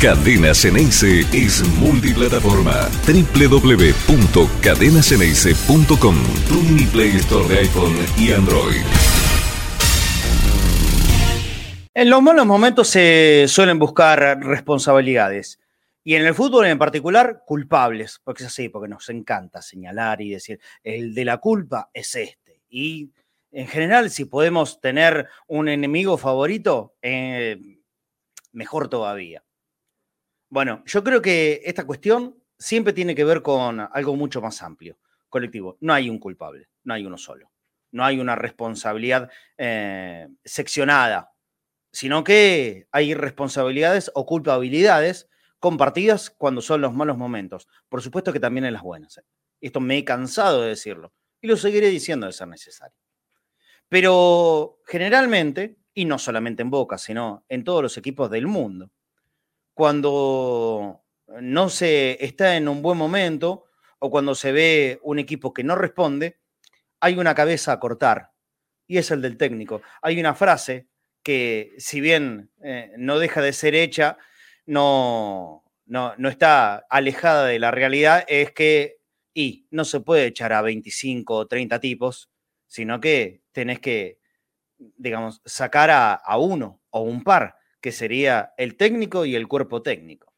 Cadena Ceneice es multiplataforma. www.cadenaceneice.com Tu mini Play Store de iPhone y Android. En los malos momentos se suelen buscar responsabilidades. Y en el fútbol en particular, culpables, porque es así, porque nos encanta señalar y decir, el de la culpa es este. Y en general, si podemos tener un enemigo favorito, eh, mejor todavía. Bueno, yo creo que esta cuestión siempre tiene que ver con algo mucho más amplio, colectivo. No hay un culpable, no hay uno solo. No hay una responsabilidad eh, seccionada, sino que hay responsabilidades o culpabilidades compartidas cuando son los malos momentos. Por supuesto que también en las buenas. ¿eh? Esto me he cansado de decirlo y lo seguiré diciendo de ser necesario. Pero generalmente, y no solamente en Boca, sino en todos los equipos del mundo, cuando no se está en un buen momento o cuando se ve un equipo que no responde, hay una cabeza a cortar y es el del técnico. Hay una frase que si bien eh, no deja de ser hecha, no, no, no, está alejada de la realidad, es que y no se puede echar a 25 o 30 tipos, sino que tenés que, digamos, sacar a, a uno o un par, que sería el técnico y el cuerpo técnico.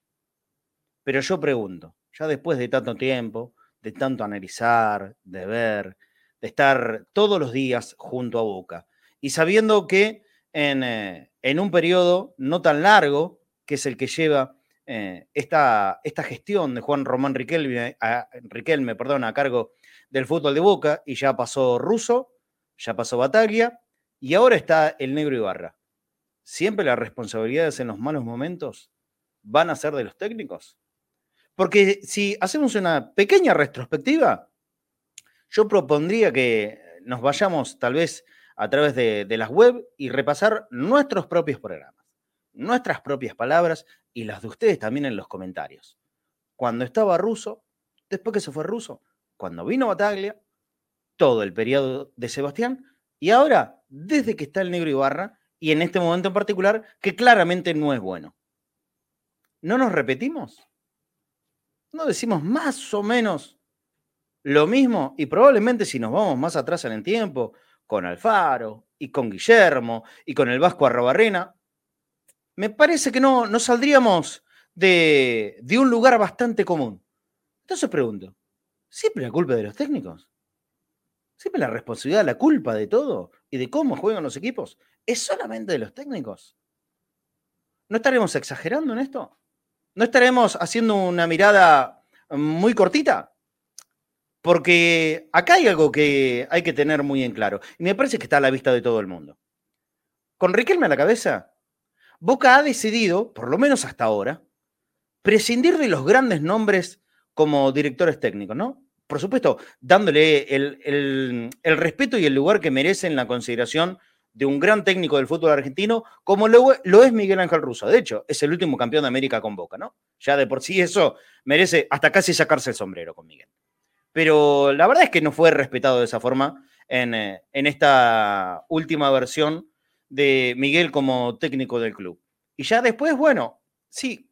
Pero yo pregunto, ya después de tanto tiempo, de tanto analizar, de ver, de estar todos los días junto a Boca, y sabiendo que en, eh, en un periodo no tan largo, que es el que lleva eh, esta, esta, gestión de Juan Román Riquelme a, Riquelme perdón, a cargo del fútbol de Boca, y ya pasó Russo, ya pasó Bataglia, y ahora está el negro Ibarra. ¿Siempre las responsabilidades en los malos momentos van a ser de los técnicos? Porque si hacemos una pequeña retrospectiva, yo propondría que nos vayamos tal vez a través de, las web y repasar nuestros propios programas, nuestras propias palabras y las de ustedes también en los comentarios. Cuando estaba Russo, después que se fue Russo, cuando vino Bataglia, todo el periodo de Sebastián, y ahora, desde que está el negro Ibarra, y en este momento en particular, que claramente no es bueno. ¿No nos repetimos? ¿No decimos más o menos lo mismo? Y probablemente si nos vamos más atrás en el tiempo, con Alfaro y con Guillermo y con el Vasco Arrobarrena, me parece que no, no saldríamos de, de, un lugar bastante común. Entonces pregunto, ¿siempre la culpa de los técnicos? ¿Siempre la responsabilidad, la culpa de todo y de cómo juegan los equipos es solamente de los técnicos? ¿No estaremos exagerando en esto? ¿No estaremos haciendo una mirada muy cortita? Porque acá hay algo que hay que tener muy en claro. Y me parece que está a la vista de todo el mundo. Con Riquelme a la cabeza, Boca ha decidido, por lo menos hasta ahora, prescindir de los grandes nombres como directores técnicos, ¿no? Por supuesto, dándole el, el, respeto y el lugar que merece en la consideración de un gran técnico del fútbol argentino, como lo, lo, es Miguel Ángel Russo. De hecho, es el último campeón de América con Boca, ¿no? Ya de por sí eso merece hasta casi sacarse el sombrero con Miguel. Pero la verdad es que no fue respetado de esa forma en, eh, en esta última versión de Miguel como técnico del club. Y ya después, bueno, sí,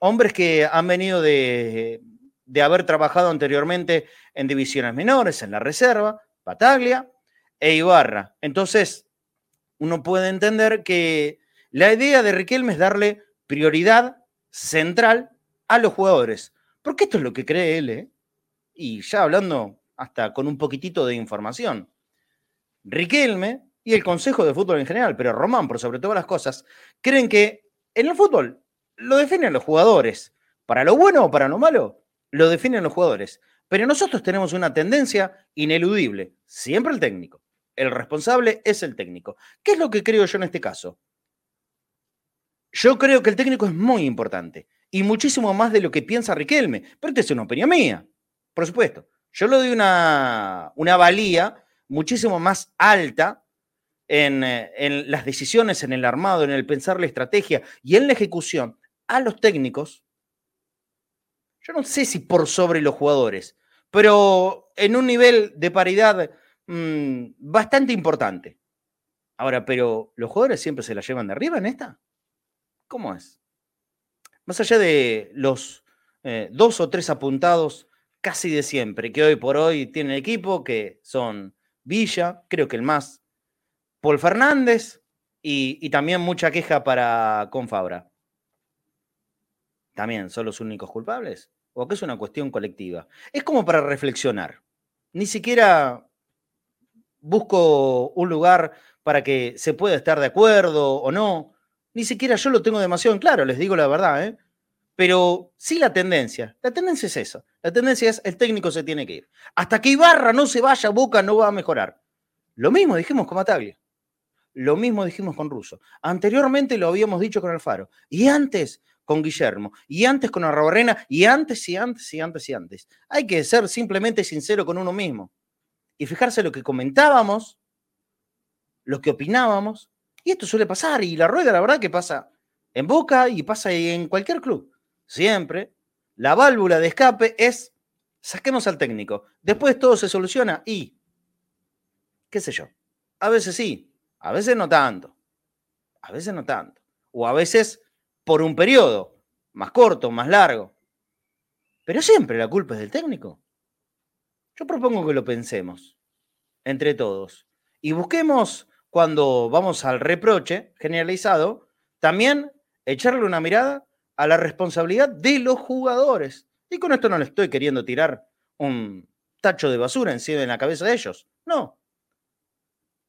hombres que han venido de, de haber trabajado anteriormente en divisiones menores, en la reserva, Bataglia e Ibarra. Entonces, uno puede entender que la idea de Riquelme es darle prioridad central a los jugadores. Porque esto es lo que cree él, ¿eh? Y ya hablando hasta con un poquitito de información. Riquelme y el Consejo de Fútbol en general, pero Román por sobre todas las cosas, creen que en el fútbol lo definen los jugadores. Para lo bueno o para lo malo, lo definen los jugadores. Pero nosotros tenemos una tendencia ineludible, siempre el técnico. El responsable es el técnico. ¿Qué es lo que creo yo en este caso? Yo creo que el técnico es muy importante y muchísimo más de lo que piensa Riquelme, pero esta es una opinión mía, por supuesto. Yo le doy una, una valía muchísimo más alta en, eh, en, las decisiones, en el armado, en el pensar la estrategia y en la ejecución a los técnicos, yo no sé si por sobre los jugadores, pero en un nivel de paridad mmm, bastante importante. Ahora, pero ¿los jugadores siempre se la llevan de arriba en esta? ¿Cómo es? Más allá de los eh, dos o tres apuntados casi de siempre que hoy por hoy tiene el equipo, que son Villa, creo que el más, Paul Fernández y, también mucha queja para Confabra. ¿También son los únicos culpables? ¿O que es una cuestión colectiva? Es como para reflexionar. Ni siquiera busco un lugar para que se pueda estar de acuerdo o no. Ni siquiera yo lo tengo demasiado en claro, les digo la verdad, ¿eh? Pero sí la tendencia. La tendencia es esa. La tendencia es el técnico se tiene que ir. Hasta que Ibarra no se vaya, Boca no va a mejorar. Lo mismo dijimos con Mataglia. Lo mismo dijimos con Russo. Anteriormente lo habíamos dicho con Alfaro. Y antes con Guillermo. Y antes con Arrabarrena. Y antes y antes y antes y antes. Hay que ser simplemente sincero con uno mismo. Y fijarse lo que comentábamos, lo que opinábamos. Y esto suele pasar. Y la rueda, la verdad, que pasa en Boca y pasa en cualquier club siempre, la válvula de escape es saquemos al técnico. Después todo se soluciona y, qué sé yo, a veces sí, a veces no tanto, a veces no tanto, o a veces por un periodo, más corto, más largo. Pero siempre la culpa es del técnico. Yo propongo que lo pensemos entre todos y busquemos cuando vamos al reproche generalizado, también echarle una mirada a la responsabilidad de los jugadores. Y con esto no le estoy queriendo tirar un tacho de basura encima de la cabeza de ellos. No.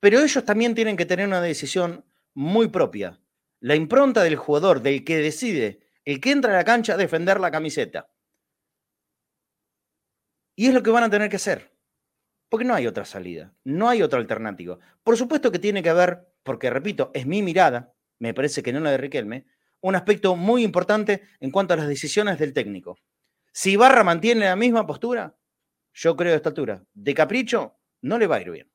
Pero ellos también tienen que tener una decisión muy propia. La impronta del jugador, del que decide, el que entra a la cancha a defender la camiseta. Y es lo que van a tener que hacer. Porque no hay otra salida, no hay otra alternativa. Por supuesto que tiene que haber, porque repito, es mi mirada, me parece que no la de Riquelme, un aspecto muy importante en cuanto a las decisiones del técnico. Si Barra mantiene la misma postura, yo creo a esta altura, de capricho, no le va a ir bien.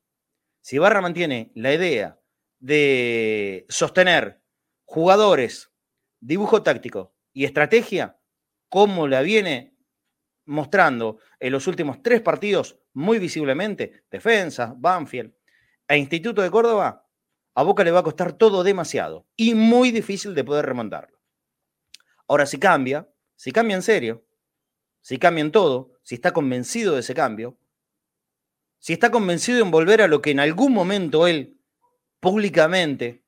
Si Barra mantiene la idea de sostener jugadores, dibujo táctico y estrategia, como la viene mostrando en los últimos tres partidos muy visiblemente, Defensa, Banfield e Instituto de Córdoba, a Boca le va a costar todo demasiado y muy difícil de poder remontarlo. Ahora, si cambia, si cambia en serio, si cambia en todo, si está convencido de ese cambio, si está convencido en volver a lo que en algún momento él públicamente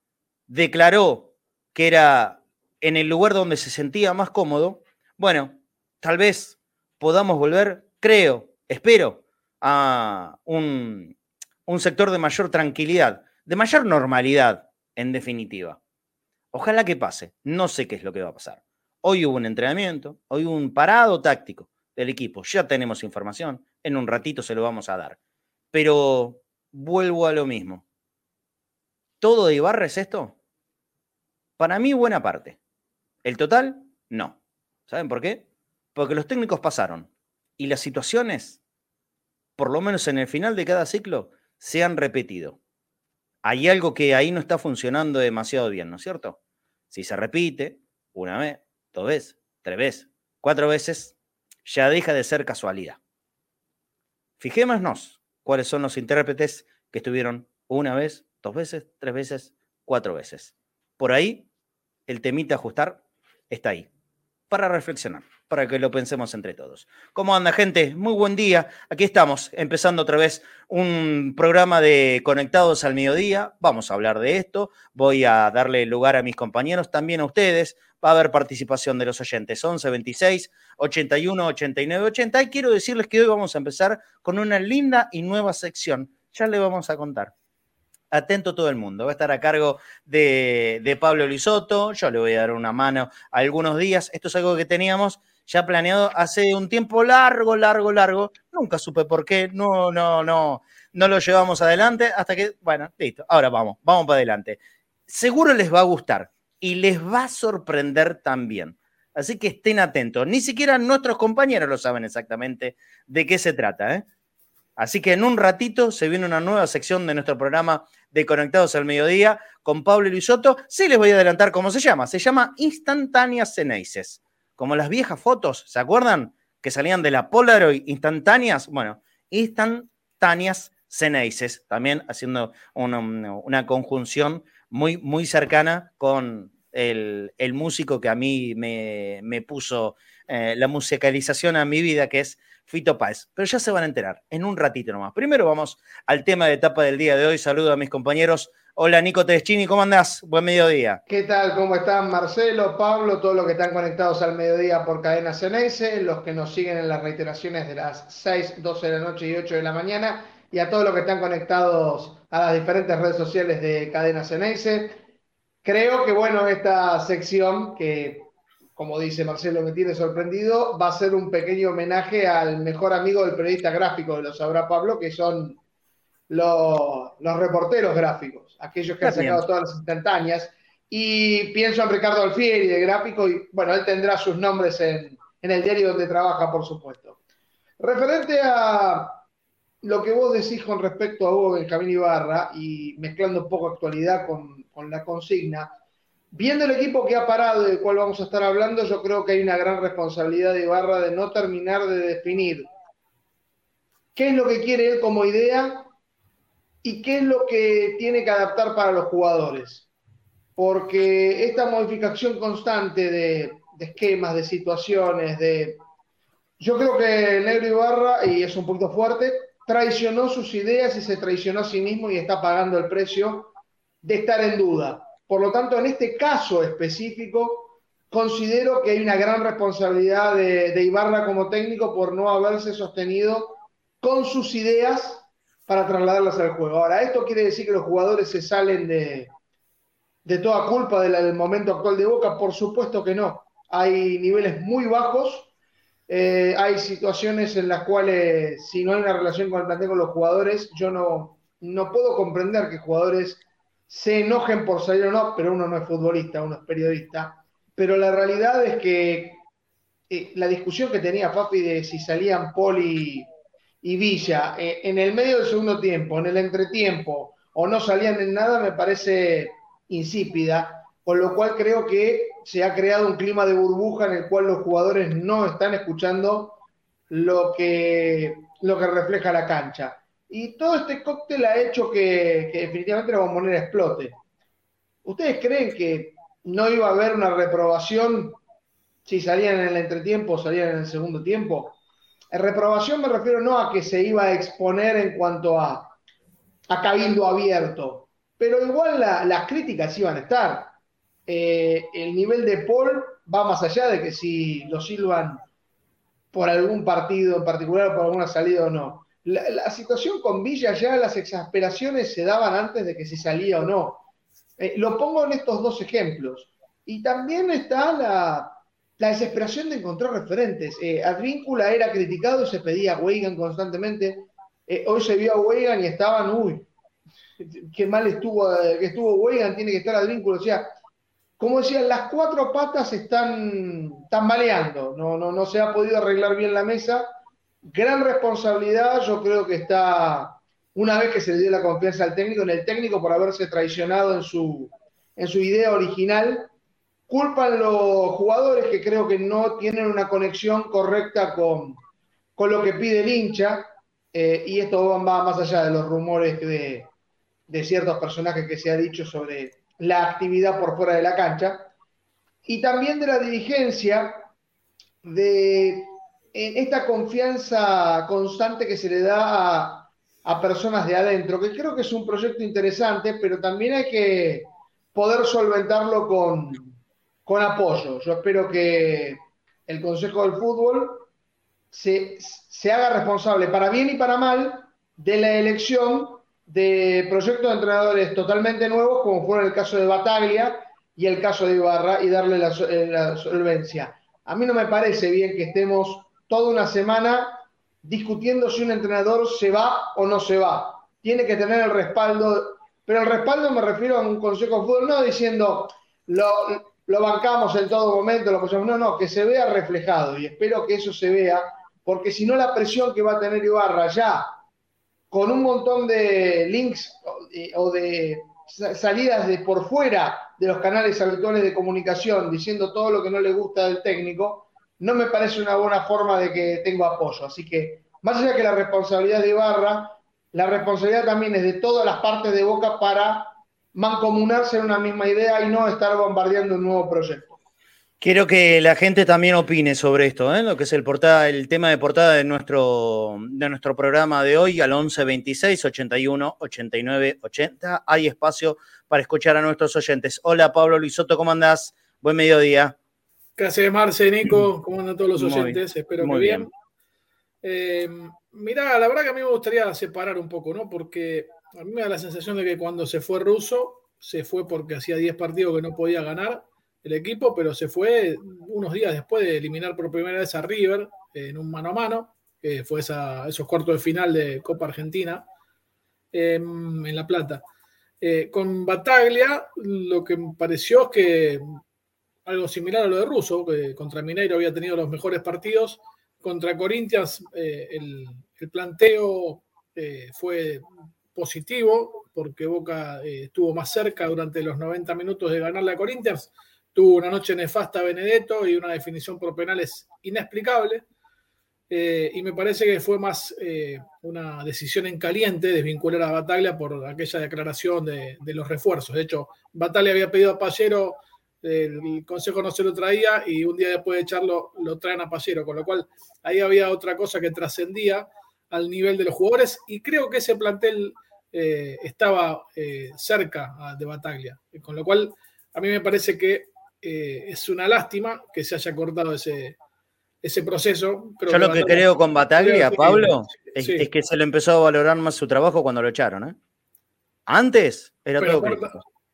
declaró que era en el lugar donde se sentía más cómodo, bueno, tal vez podamos volver, creo, espero, a un, sector de mayor tranquilidad de mayor normalidad, en definitiva. Ojalá que pase. No sé qué es lo que va a pasar. Hoy hubo un entrenamiento, hoy hubo un parado táctico del equipo. Ya tenemos información. En un ratito se lo vamos a dar. Pero vuelvo a lo mismo. ¿Todo de Ibarra es esto? Para mí, buena parte. El total, no. ¿Saben por qué? Porque los técnicos pasaron y las situaciones, por lo menos en el final de cada ciclo, se han repetido hay algo que ahí no está funcionando demasiado bien, ¿no es cierto? Si se repite una vez, dos veces, tres veces, cuatro veces, ya deja de ser casualidad. Fijémonos cuáles son los intérpretes que estuvieron una vez, dos veces, tres veces, cuatro veces. Por ahí, el temita ajustar está ahí, para reflexionar para que lo pensemos entre todos. ¿Cómo anda, gente? Muy buen día. Aquí estamos, empezando otra vez un programa de Conectados al Mediodía. Vamos a hablar de esto. Voy a darle lugar a mis compañeros, también a ustedes. Va a haber participación de los oyentes. 11 26 81 89 80. Y quiero decirles que hoy vamos a empezar con una linda y nueva sección. Ya le vamos a contar atento todo el mundo. Va a estar a cargo de, Pablo Lisoto. Yo le voy a dar una mano algunos días. Esto es algo que teníamos ya planeado hace un tiempo largo, largo, largo. Nunca supe por qué, no, no, no, no lo llevamos adelante hasta que, bueno, listo, ahora vamos, vamos para adelante. Seguro les va a gustar y les va a sorprender también. Así que estén atentos. Ni siquiera nuestros compañeros lo saben exactamente de qué se trata. ¿eh? Así que en un ratito se viene una nueva sección de nuestro programa de Conectados al Mediodía con Pablo Luisotto. Sí les voy a adelantar cómo se llama. Se llama Instantáneas Ceneices como las viejas fotos, ¿se acuerdan? Que salían de la Polaroid instantáneas. Bueno, instantáneas Ceneices, también haciendo una, conjunción muy, muy cercana con, el, músico que a mí me, puso eh, la musicalización a mi vida, que es Fito Páez. Pero ya se van a enterar en un ratito nomás. Primero vamos al tema de etapa del día de hoy. Saludo a mis compañeros. Hola Nico Tedeschini, ¿cómo andás? Buen mediodía. ¿Qué tal? ¿Cómo están Marcelo, Pablo, todos los que están conectados al mediodía por Cadena Ceneice, los que nos siguen en las reiteraciones de las 6, 12 de la noche y 8 de la mañana, y a todos los que están conectados a las diferentes redes sociales de Cadena Ceneice? Creo que, bueno, esta sección que, como dice Marcelo, me tiene sorprendido, va a ser un pequeño homenaje al mejor amigo del periodista gráfico, lo sabrá Pablo, que son los, reporteros gráficos, aquellos que han sacado todas las instantáneas. Y pienso en Ricardo Alfieri, de gráfico, y bueno, él tendrá sus nombres en, en el diario donde trabaja, por supuesto. Referente a lo que vos decís con respecto a Hugo Benjamín Ibarra, y mezclando un poco actualidad con, con la consigna. Viendo el equipo que ha parado y del cual vamos a estar hablando, yo creo que hay una gran responsabilidad de Ibarra de no terminar de definir qué es lo que quiere él como idea y qué es lo que tiene que adaptar para los jugadores. Porque esta modificación constante de, esquemas, de situaciones, de... Yo creo que negro Ibarra, y es un punto fuerte, traicionó sus ideas y se traicionó a sí mismo y está pagando el precio de estar en duda. Por lo tanto, en este caso específico, considero que hay una gran responsabilidad de, Ibarra como técnico por no haberse sostenido con sus ideas para trasladarlas al juego. Ahora, ¿esto quiere decir que los jugadores se salen de, de toda culpa del momento actual de Boca? Por supuesto que no. Hay niveles muy bajos, eh, hay situaciones en las cuales si no hay una relación con el plantel con los jugadores, yo no, no puedo comprender que jugadores se enojen por salir o no, pero uno no es futbolista, uno es periodista. Pero la realidad es que eh, la discusión que tenía Papi de si salían Poli y Villa eh, en el medio del segundo tiempo, en el entretiempo, o no salían en nada, me parece insípida, con lo cual creo que se ha creado un clima de burbuja en el cual los jugadores no están escuchando lo que, lo que refleja la cancha. Y todo este cóctel ha hecho que, definitivamente la bombonera explote. ¿Ustedes creen que no iba a haber una reprobación si salían en el entretiempo o salían en el segundo tiempo? Reprobación me refiero no a que se iba a exponer en cuanto a, a cabildo abierto, pero igual las críticas iban a estar. Eh, el nivel de Paul va más allá de que si lo silban por algún partido en particular, por alguna salida o no la, situación con Villa ya las exasperaciones se daban antes de que se salía o no. Eh, lo pongo en estos dos ejemplos. Y también está la, desesperación de encontrar referentes. Eh, Advíncula era criticado y se pedía a Weigan constantemente. Eh, hoy se vio a Weigan y estaban, uy, qué mal estuvo, que estuvo Weigan, tiene que estar Advíncula. O sea, como decían, las cuatro patas están tambaleando. No, no, no se ha podido arreglar bien la mesa gran responsabilidad, yo creo que está, una vez que se le dio la confianza al técnico, en el técnico por haberse traicionado en su, en su idea original. Culpan los jugadores que creo que no tienen una conexión correcta con, con lo que pide el hincha, eh, y esto va más allá de los rumores de, de ciertos personajes que se ha dicho sobre la actividad por fuera de la cancha, y también de la dirigencia de esta confianza constante que se le da a, personas de adentro, que creo que es un proyecto interesante, pero también hay que poder solventarlo con, con apoyo. Yo espero que el Consejo del Fútbol se, se, haga responsable, para bien y para mal, de la elección de proyectos de entrenadores totalmente nuevos, como fueron el caso de Bataglia y el caso de Ibarra, y darle la, la solvencia. A mí no me parece bien que estemos toda una semana discutiendo si un entrenador se va o no se va. Tiene que tener el respaldo, pero el respaldo me refiero a un consejo de fútbol, no diciendo lo, lo bancamos en todo momento, lo apoyamos, no, no, que se vea reflejado y espero que eso se vea, porque si no la presión que va a tener Ibarra ya con un montón de links o de salidas de por fuera de los canales habituales de comunicación diciendo todo lo que no le gusta del técnico, no me parece una buena forma de que tengo apoyo. Así que, más allá que la responsabilidad de Ibarra, la responsabilidad también es de todas las partes de Boca para mancomunarse en una misma idea y no estar bombardeando un nuevo proyecto. Quiero que la gente también opine sobre esto, ¿eh? lo que es el, portada, el tema de portada de nuestro, de nuestro programa de hoy al 11 26 81 89 80. Hay espacio para escuchar a nuestros oyentes. Hola Pablo Luisoto, ¿cómo andás? Buen mediodía. Gracias, Marce, Nico. ¿Cómo andan todos los oyentes? Espero que bien. Eh, mirá, la verdad que a mí me gustaría separar un poco, ¿no? Porque a mí me da la sensación de que cuando se fue Russo, se fue porque hacía 10 partidos que no podía ganar el equipo, pero se fue unos días después de eliminar por primera vez a River en un mano a mano, que fue esos cuartos de final de Copa Argentina em, en La Plata. Eh, con Bataglia, lo que me pareció es que algo similar a lo de Russo, que contra Mineiro había tenido los mejores partidos, contra Corinthians eh, el, planteo eh, fue positivo, porque Boca estuvo más cerca durante los 90 minutos de ganarle a Corinthians Tuvo una noche nefasta Benedetto y una definición por penales inexplicable. Eh, y me parece que fue más eh, una decisión en caliente desvincular a Bataglia por aquella declaración de, los refuerzos. De hecho, Bataglia había pedido a Pallero, el consejo no se lo traía y un día después de echarlo lo traen a Pallero, con lo cual ahí había otra cosa que trascendía al nivel de los jugadores y creo que ese plantel eh, estaba cerca de Bataglia, con lo cual a mí me parece que eh, es una lástima que se haya cortado ese, ese proceso. Yo lo que creo con Bataglia, Pablo, es, que se le empezó a valorar más su trabajo cuando lo echaron. ¿eh? Antes era todo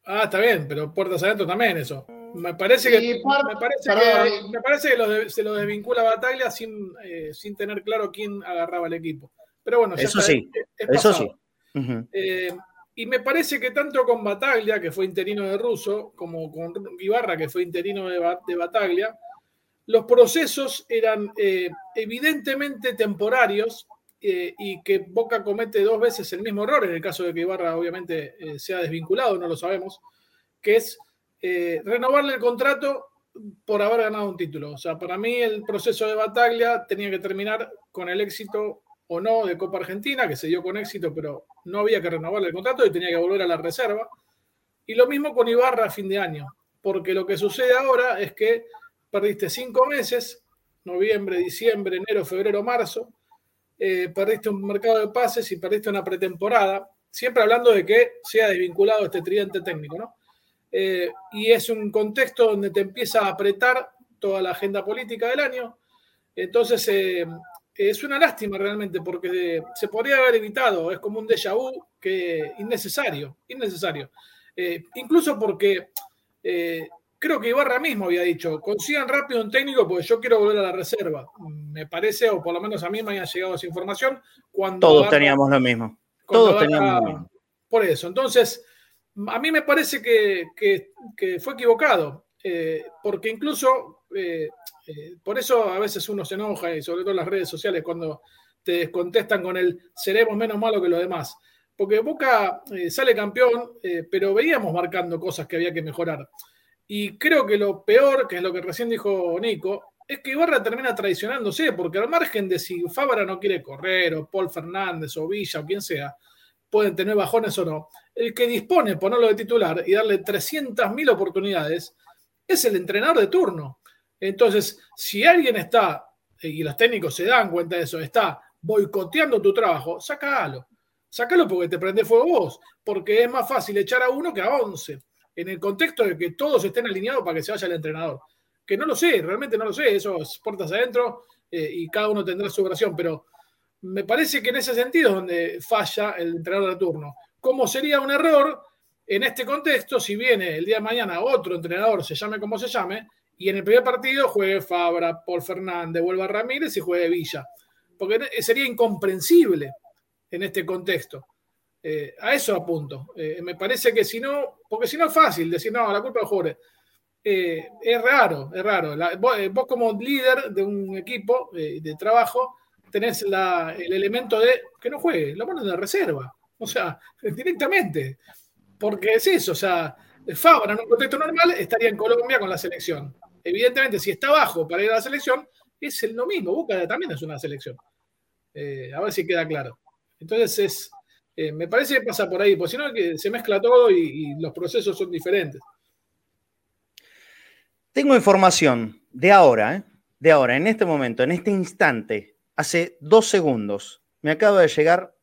Ah, está bien, pero puertas adentro también eso. Me parece que, me parece que, me parece que se lo desvincula Bataglia sin, eh, sin tener claro quién agarraba el equipo. Pero bueno, eso sí, eso sí. Y me parece que tanto con Bataglia, que fue interino de Russo, como con Ibarra, que fue interino de, Bataglia, los procesos eran eh, evidentemente temporarios eh, y que Boca comete dos veces el mismo error, en el caso de que Ibarra obviamente eh, sea desvinculado, no lo sabemos, que es renovarle el contrato por haber ganado un título. O sea, para mí el proceso de Bataglia tenía que terminar con el éxito o no de Copa Argentina, que se dio con éxito, pero no había que renovarle el contrato y tenía que volver a la reserva. Y lo mismo con Ibarra a fin de año, porque lo que sucede ahora es que perdiste cinco meses, noviembre, diciembre, enero, febrero, marzo, eh, perdiste un mercado de pases y perdiste una pretemporada, siempre hablando de que sea desvinculado este tridente técnico, ¿no? Eh, y es un contexto donde te empieza a apretar toda la agenda política del año. Entonces, eh, es una lástima realmente porque se podría haber evitado, es como un déjà vu que innecesario, innecesario. Eh, incluso porque eh, creo que Ibarra mismo había dicho, consigan rápido un técnico porque yo quiero volver a la reserva. Me parece, o por lo menos a mí me había llegado esa información. Cuando Todos teníamos lo mismo. Todos teníamos lo mismo. Por eso, entonces, a mí me parece que, fue equivocado, eh, porque incluso eh, por eso a veces uno se enoja, y sobre todo en las redes sociales, cuando te contestan con el seremos menos malos que los demás. Porque Boca eh, sale campeón, eh, pero veíamos marcando cosas que había que mejorar. Y creo que lo peor, que es lo que recién dijo Nico, es que Ibarra termina traicionándose, porque al margen de si Fabra no quiere correr, o Paul Fernández, o Villa, o quien sea, pueden tener bajones o no, el que dispone ponerlo de titular y darle 300.000 oportunidades es el entrenador de turno. Entonces, si alguien está, y los técnicos se dan cuenta de eso, está boicoteando tu trabajo, sácalo. Sácalo porque te prende fuego vos, porque es más fácil echar a uno que a once, en el contexto de que todos estén alineados para que se vaya el entrenador. Que no lo sé, realmente no lo sé, eso es puertas adentro eh, y cada uno tendrá su versión, pero me parece que en ese sentido es donde falla el entrenador de turno. ¿Cómo sería un error en este contexto si viene el día de mañana otro entrenador, se llame como se llame, y en el primer partido juegue Fabra, Paul Fernández, vuelva Ramírez y juegue Villa. Porque sería incomprensible en este contexto. Eh, a eso apunto. Eh, me parece que si no, porque si no es fácil decir, no, la culpa del jugador. Eh, es raro, es raro. vos, como líder de un equipo de trabajo tenés el elemento de que no juegue, lo pones de reserva. O sea, directamente. Porque es eso, o sea, Fabra en un contexto normal estaría en Colombia con la selección. Evidentemente, si está bajo para ir a la selección, es lo mismo. Boca también es una selección. Eh, a ver si queda claro. Entonces, es, Eh, me parece que pasa por ahí, porque si no que se mezcla todo y, los procesos son diferentes. Tengo información de ahora, ¿eh? de ahora, en este momento, en este instante, hace dos segundos, me acaba de llegar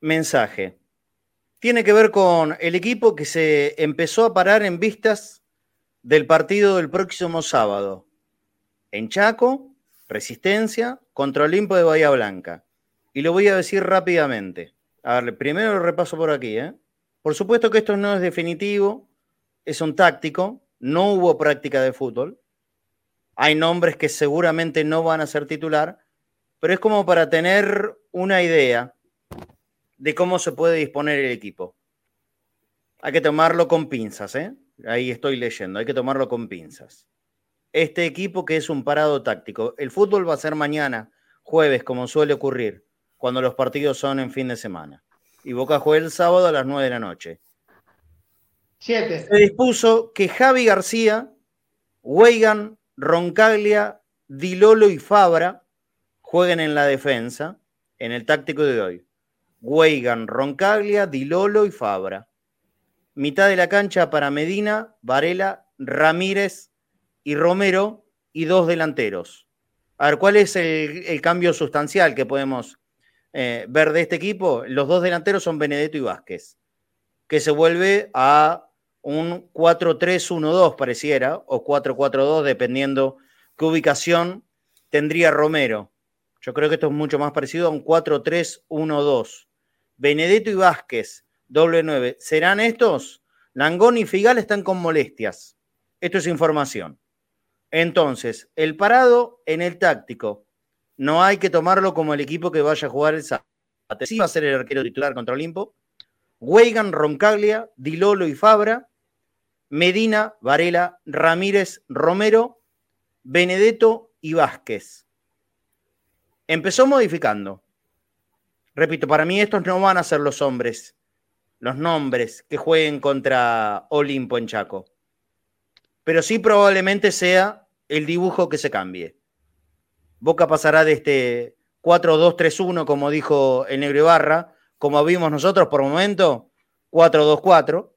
mensaje. Tiene que ver con el equipo que se empezó a parar en vistas del partido del próximo sábado. En Chaco, Resistencia contra Olimpo de Bahía Blanca. Y lo voy a decir rápidamente. A ver, primero lo repaso por aquí. ¿eh? Por supuesto que esto no es definitivo, es un táctico, no hubo práctica de fútbol. Hay nombres que seguramente no van a ser titular, pero es como para tener una idea de cómo se puede disponer el equipo. Hay que tomarlo con pinzas, ¿eh? Ahí estoy leyendo, hay que tomarlo con pinzas. Este equipo que es un parado táctico. El fútbol va a ser mañana, jueves, como suele ocurrir, cuando los partidos son en fin de semana. Y Boca juega el sábado a las 9 de la noche. Siete. Se dispuso que Javi García, Weigan, Roncaglia, Dilolo y Fabra jueguen en la defensa en el táctico de hoy. Weigan, Roncaglia, Dilolo y Fabra. Mitad de la cancha para Medina, Varela, Ramírez y Romero y dos delanteros. A ver, ¿cuál es el, cambio sustancial que podemos eh, ver de este equipo? Los dos delanteros son Benedetto y Vázquez, que se vuelve a un 4-3-1-2 pareciera, o 4-4-2, dependiendo qué ubicación tendría Romero. Yo creo que esto es mucho más parecido a un 4-3-1-2. Benedetto y Vázquez, doble 9. ¿Serán estos? Langón y Figal están con molestias. Esto es información. Entonces, el parado en el táctico, no hay que tomarlo como el equipo que vaya a jugar el sábado. Sí va a ser el arquero titular contra Olimpo. Weigan, Roncaglia, Dilolo y Fabra. Medina, Varela, Ramírez, Romero, Benedetto y Vázquez. Empezó modificando. Repito, para mí estos no van a ser los hombres, los nombres que jueguen contra Olimpo en Chaco. Pero sí probablemente sea el dibujo que se cambie. Boca pasará de este 4-2-3-1, como dijo el Negro Ibarra, como vimos nosotros por momento, 4-2-4,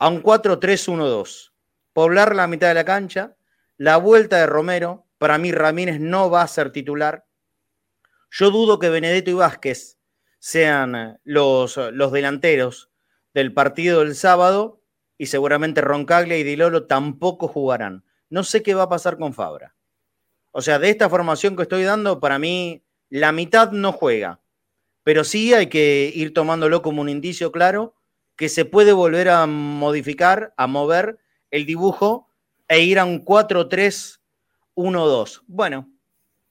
a un 4-3-1-2. Poblar la mitad de la cancha, la vuelta de Romero, para mí Ramírez no va a ser titular, yo dudo que Benedetto y Vázquez sean eh, los, los delanteros del partido del sábado y seguramente Roncaglia y Dilolo tampoco jugarán. No sé qué va a pasar con Fabra. O sea, de esta formación que estoy dando, para mí la mitad no juega. Pero sí hay que ir tomándolo como un indicio claro que se puede volver a modificar, a mover el dibujo e ir a un 4-3-1-2. Bueno,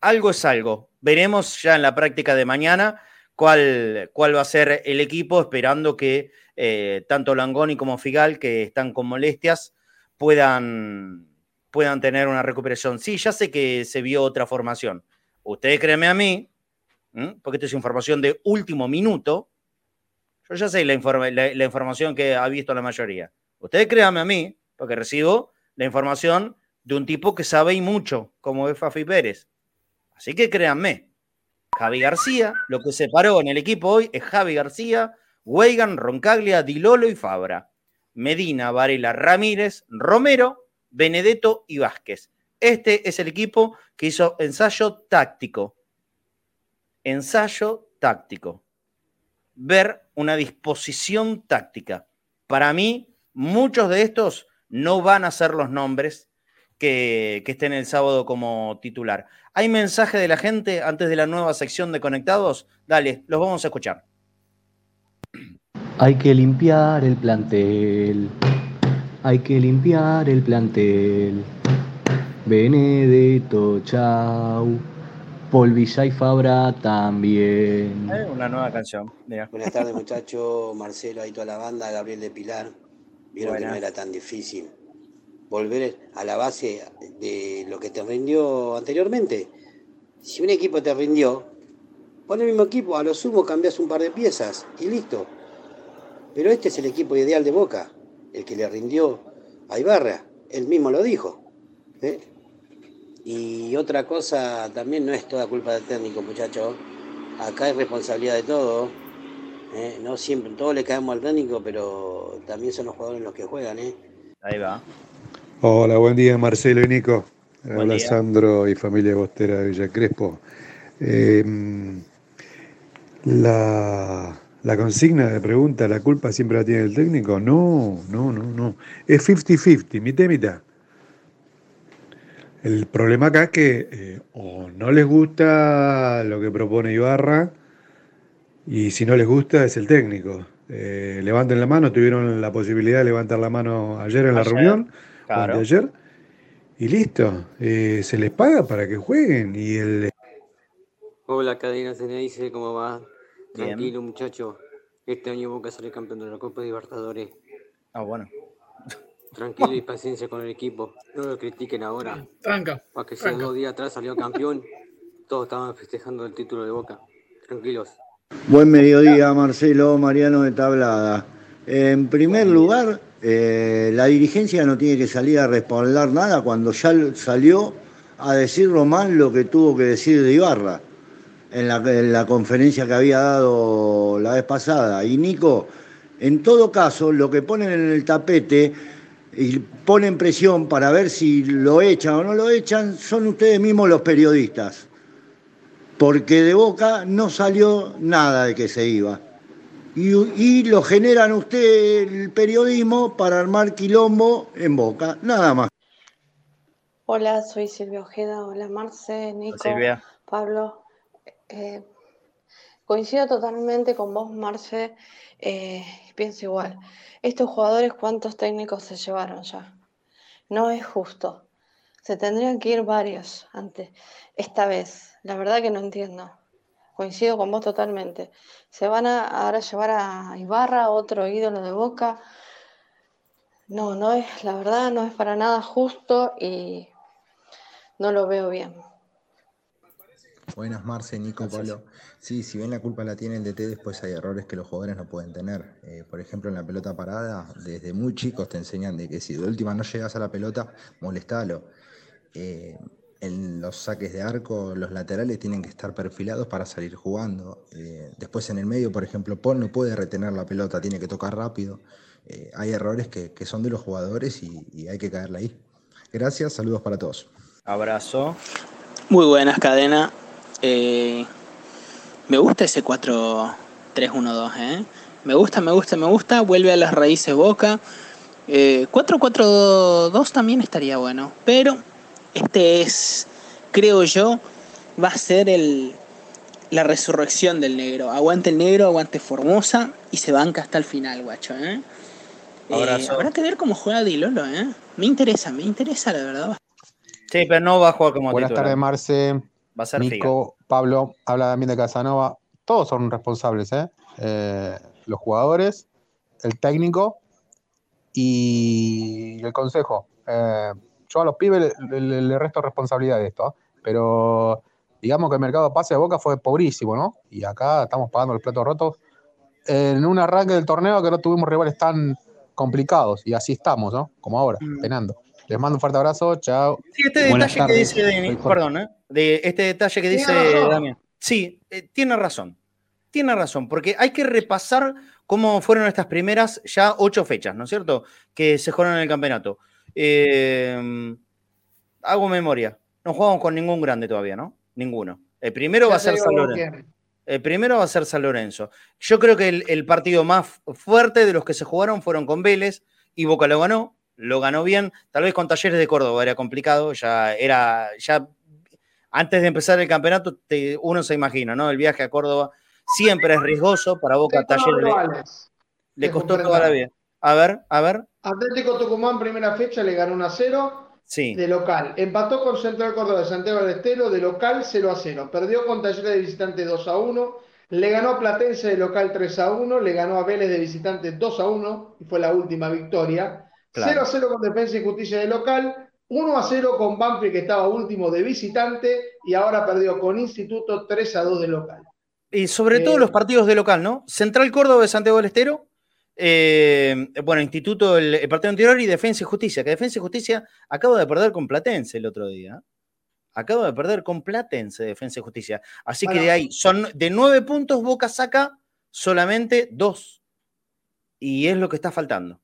algo es algo. Veremos ya en la práctica de mañana cuál, va a ser el equipo, esperando que eh, tanto Langoni como Figal, que están con molestias, puedan, puedan tener una recuperación. Sí, ya sé que se vio otra formación. Ustedes créanme a mí, porque esto es información de último minuto. Yo ya sé la, la, información que ha visto la mayoría. Ustedes créanme a mí, porque recibo la información de un tipo que sabe y mucho, como es Fafi Pérez. Así que créanme, Javi García, lo que se paró en el equipo hoy es Javi García, Weigan, Roncaglia, Dilolo y Fabra. Medina, Varela, Ramírez, Romero, Benedetto y Vázquez. Este es el equipo que hizo ensayo táctico. Ensayo táctico. Ver una disposición táctica. Para mí, muchos de estos no van a ser los nombres que estén el sábado como titular. ¿Hay mensaje de la gente antes de la nueva sección de Conectados? Dale, los vamos a escuchar. Hay que limpiar el plantel. Hay que limpiar el plantel. Benedetto, chau. Paul y Fabra también. Eh, una nueva canción. Buenas tardes, muchachos. Marcelo, ahí toda la banda, Gabriel de Pilar. Vieron que no era tan difícil volver a la base de lo que te rindió anteriormente. Si un equipo te rindió, pon el mismo equipo, a lo sumo cambias un par de piezas y listo. Pero este es el equipo ideal de Boca, el que le rindió a Ibarra, él mismo lo dijo. ¿eh? Y otra cosa, también no es toda culpa del técnico, muchachos. Acá hay responsabilidad de todo. ¿eh? No siempre, todos le caemos al técnico, pero también son los jugadores los que juegan, ¿eh? Ahí va. Hola, buen día Marcelo y Nico. Buen Hola día. Sandro y familia Bostera de Villa Crespo. Eh, la, la consigna de pregunta, ¿la culpa siempre la tiene el técnico? No, no, no, no. Es 50-50, mitad y mitad. El problema acá es que eh, o no les gusta lo que propone Ibarra y si no les gusta es el técnico. Eh, levanten la mano, tuvieron la posibilidad de levantar la mano ayer en la Ayer, reunión, o anteayer, y listo. Eh, se les paga para que jueguen y el Hola, cadena dice ¿cómo va? Bien. Tranquilo, muchacho. Este año Boca sale campeón de la Copa Libertadores. Ah, bueno. Tranquilo y paciencia con el equipo. No lo critiquen ahora. Tranca. Para que Tranca. dos días atrás salió campeón, todos estaban festejando el título de Boca. Tranquilos. Buen mediodía, Marcelo Mariano de Tablada. En primer lugar, eh, la dirigencia no tiene que salir a respaldar nada cuando ya salió a decir Román lo que tuvo que decir de Ibarra la, en la conferencia que había dado la vez pasada. Y Nico, en todo caso, lo que ponen en el tapete y ponen presión para ver si lo echan o no lo echan son ustedes mismos los periodistas porque de Boca no salió nada de que se iba. Y, y lo generan usted el periodismo para armar quilombo en Boca, nada más. Hola, soy Silvia Ojeda. Hola, Marce, Nico, Silvia. Pablo. Eh, coincido totalmente con vos, Marce. eh, pienso igual. Estos jugadores, ¿cuántos técnicos se llevaron ya? No es justo. Se tendrían que ir varios antes. Esta vez, la verdad que no entiendo. Coincido con vos totalmente. Se van a ahora llevar a Ibarra, otro ídolo de Boca. No, no es, la verdad, no es para nada justo y no lo veo bien. Buenas, Marce, Nico, Pablo. Sí, si bien la culpa la tiene el DT, después hay errores que los jugadores no pueden tener. Eh, por ejemplo, en la pelota parada, desde muy chicos te enseñan de que si de última no llegas a la pelota, molestalo. Eh, en los saques de arco, los laterales tienen que estar perfilados para salir jugando. Eh, después en el medio, por ejemplo, Paul no puede retener la pelota, tiene que tocar rápido. Eh, hay errores que, que son de los jugadores y, y hay que caerle ahí. Gracias, saludos para todos. Abrazo. Muy buenas, cadena. Eh, me gusta ese 4-3-1-2, ¿eh? Me gusta, me gusta, me gusta. Vuelve a las raíces Boca. Eh, 4-4-2 también estaría bueno. Pero este es, creo yo, va a ser el, la resurrección del negro. Aguante el negro, aguante Formosa y se banca hasta el final, guacho, ¿eh? Eh, habrá que ver cómo juega Dilolo, ¿eh? Me interesa, me interesa, la verdad. Sí, pero no va a jugar como Buenas tardes, Marce. Va a ser Nico, Pablo, habla también de Casanova. Todos son responsables, ¿eh? Eh, los jugadores, el técnico y el consejo. Eh, yo a los pibes le, le- le resto responsabilidad de esto, ¿eh? pero digamos que el mercado de pase de Boca fue pobrísimo, ¿no? Y acá estamos pagando los platos rotos en un arranque del torneo que no tuvimos rivales tan complicados y así estamos, ¿no? Como ahora, penando. Les mando un fuerte abrazo, chao. Sí, este Buenas detalle que tardes, dice Dani- soy Jorge. perdón, ¿eh? de este detalle que dice. Damián. Sí, eh, tiene razón. Tiene razón, porque hay que repasar cómo fueron estas primeras ya ocho fechas, ¿no es cierto? Que se jugaron en el campeonato. Eh, hago memoria. No jugamos con ningún grande todavía, ¿no? Ninguno. El primero va a ser San Lorenzo. El primero va a ser San Lorenzo. Yo creo que el, el partido más fuerte de los que se jugaron fueron con Vélez y Boca lo ganó, lo ganó bien. Tal vez con Talleres de Córdoba era complicado, ya era, ya antes de empezar el campeonato te- uno se imagina, ¿no? El viaje a Córdoba siempre es riesgoso para Boca. Talleres le, costó toda la vida. A ver, a ver, Atlético Tucumán, primera fecha, le ganó 1 a 0 sí. de local. Empató con Central Córdoba de Santiago del Estero de local 0 a 0. Perdió con Talleres de visitante 2 a 1. Le ganó a Platense de local 3 a 1. Le ganó a Vélez de visitante 2 a 1. Y fue la última victoria. Claro. 0 a 0 con Defensa y Justicia de local. 1 a 0 con Banfield, que estaba último de visitante. Y ahora perdió con Instituto 3 a 2 de local. Y sobre todo Eh, los partidos de local, ¿no? Central Córdoba de Santiago del Estero, eh, bueno, Instituto, el, el partido anterior y Defensa y Justicia, que Defensa y Justicia acaba de perder con Platense el otro día. Acaba de perder con Platense Defensa y Justicia. Así que de ahí, son de nueve puntos, Boca saca solamente dos. Y es lo que está faltando.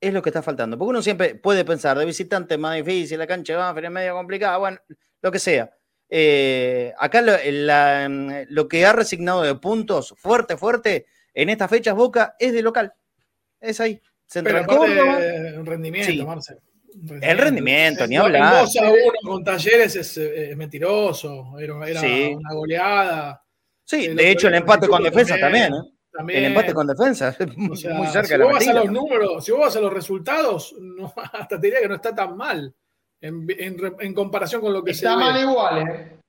Es lo que está faltando. Porque uno siempre puede pensar, de visitante es más difícil, la cancha de Banfield es medio complicada, bueno, lo que sea. Eh, acá lo, la- lo que ha resignado de puntos fuerte, fuerte, en estas fechas Boca es de local. Es ahí. Central Pero aparte, Córdoba. eh, rendimiento, Sí. Marce. El rendimiento, ni El hablar. 2 a 1 con Talleres es, eh, es mentiroso. Era, era Sí. una goleada. Sí, El de otro hecho el empate con defensa también. ¿eh? también. El empate con defensa, O sea, muy cerca si de la vos vas a los números, si vos vas a los resultados, no, hasta te diría que no está tan mal en, en en comparación con lo que Está se mal ve. igual, ¿eh?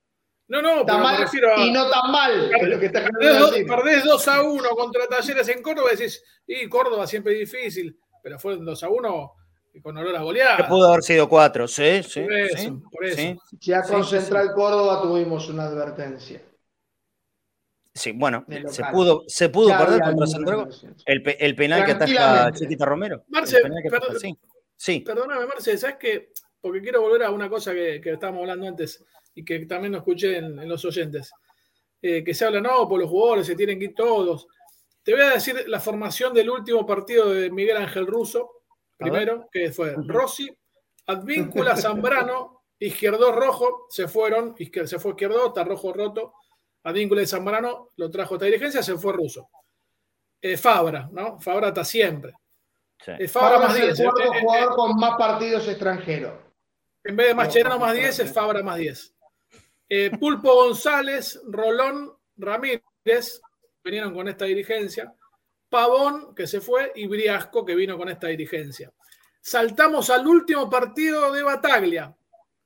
No, no, Está pero me mal refiero a. y no tan mal, es lo que está Perdés, dos- perdés 2 a 1 contra Talleres en Córdoba y decís, y Córdoba siempre es difícil, pero fue 2 a 1 con olor a goleada. Pudo haber sido cuatro, sí, sí. Por eso, sí, por eso. sí. Ya con Sí. Central Córdoba tuvimos una advertencia. Sí, bueno, se pudo, se pudo Ya perder contra Central. El, el penal que Tranquilamente. Chiquita Romero. Marce, que perdón- sí. Sí, Perdóname, Marce, ¿sabes qué? Porque quiero volver a una cosa que, que estábamos hablando antes y que también lo escuché en, en los oyentes. Eh, que se habla, no, por los jugadores se tienen que ir todos. Te voy a decir la formación del último partido de Miguel Ángel Russo, primero, que fue Rossi, Advíncula, Zambrano, Izquierdo Rojo, se fueron, se fue Izquierdo, está Rojo roto, Advíncula y Zambrano lo trajo esta dirigencia, se fue Russo. Eh, Fabra, ¿no? Fabra está siempre. sí. Eh, Fabra Fabra más es el 10. eh, cuarto eh, eh, jugador con más partidos extranjeros. en vez de No, Mascherano no, más no, 10, no. es Fabra más 10. Eh, Pulpo González, Rolón Ramírez, vinieron con esta dirigencia. Pavón, que se fue, y Briasco, que vino con esta dirigencia. Saltamos al último partido de Bataglia,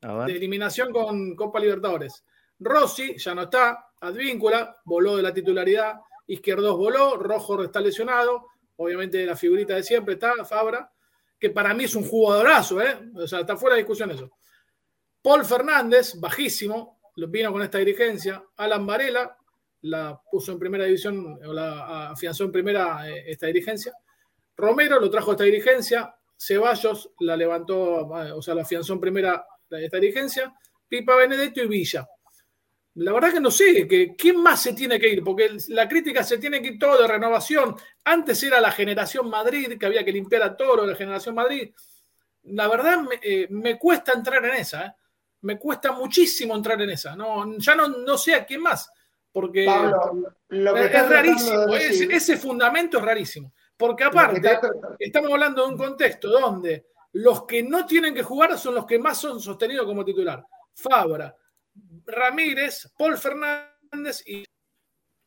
de eliminación con Copa Libertadores. Rossi ya no está, Advíncula voló de la titularidad, Izquierdos voló, Rojo está lesionado, obviamente la figurita de siempre está, Fabra, que para mí es un jugadorazo, ¿eh? o sea, está fuera de discusión eso. Paul Fernández, bajísimo, vino con esta dirigencia. Alan Varela, la puso en primera división, o la afianzó en primera eh, esta dirigencia. Romero lo trajo a esta dirigencia. Ceballos la levantó, eh, o sea, la afianzó en primera esta dirigencia. Pipa Benedetto y Villa. La verdad que no sé, que, ¿quién más se tiene que ir? Porque la crítica se tiene que ir todo de renovación. Antes era la generación Madrid, que había que limpiar a Toro, la generación Madrid. La verdad me, eh, me cuesta entrar en esa, ¿eh? Me cuesta muchísimo entrar en esa. No, ya no, no sé a quién más, porque Pablo, lo que es, rarísimo. de es- decir- ese fundamento es rarísimo. Porque aparte, estamos hablando de un contexto donde los que no tienen que jugar son los que más son sostenidos como titular. Fabra, Ramírez, Paul Fernández y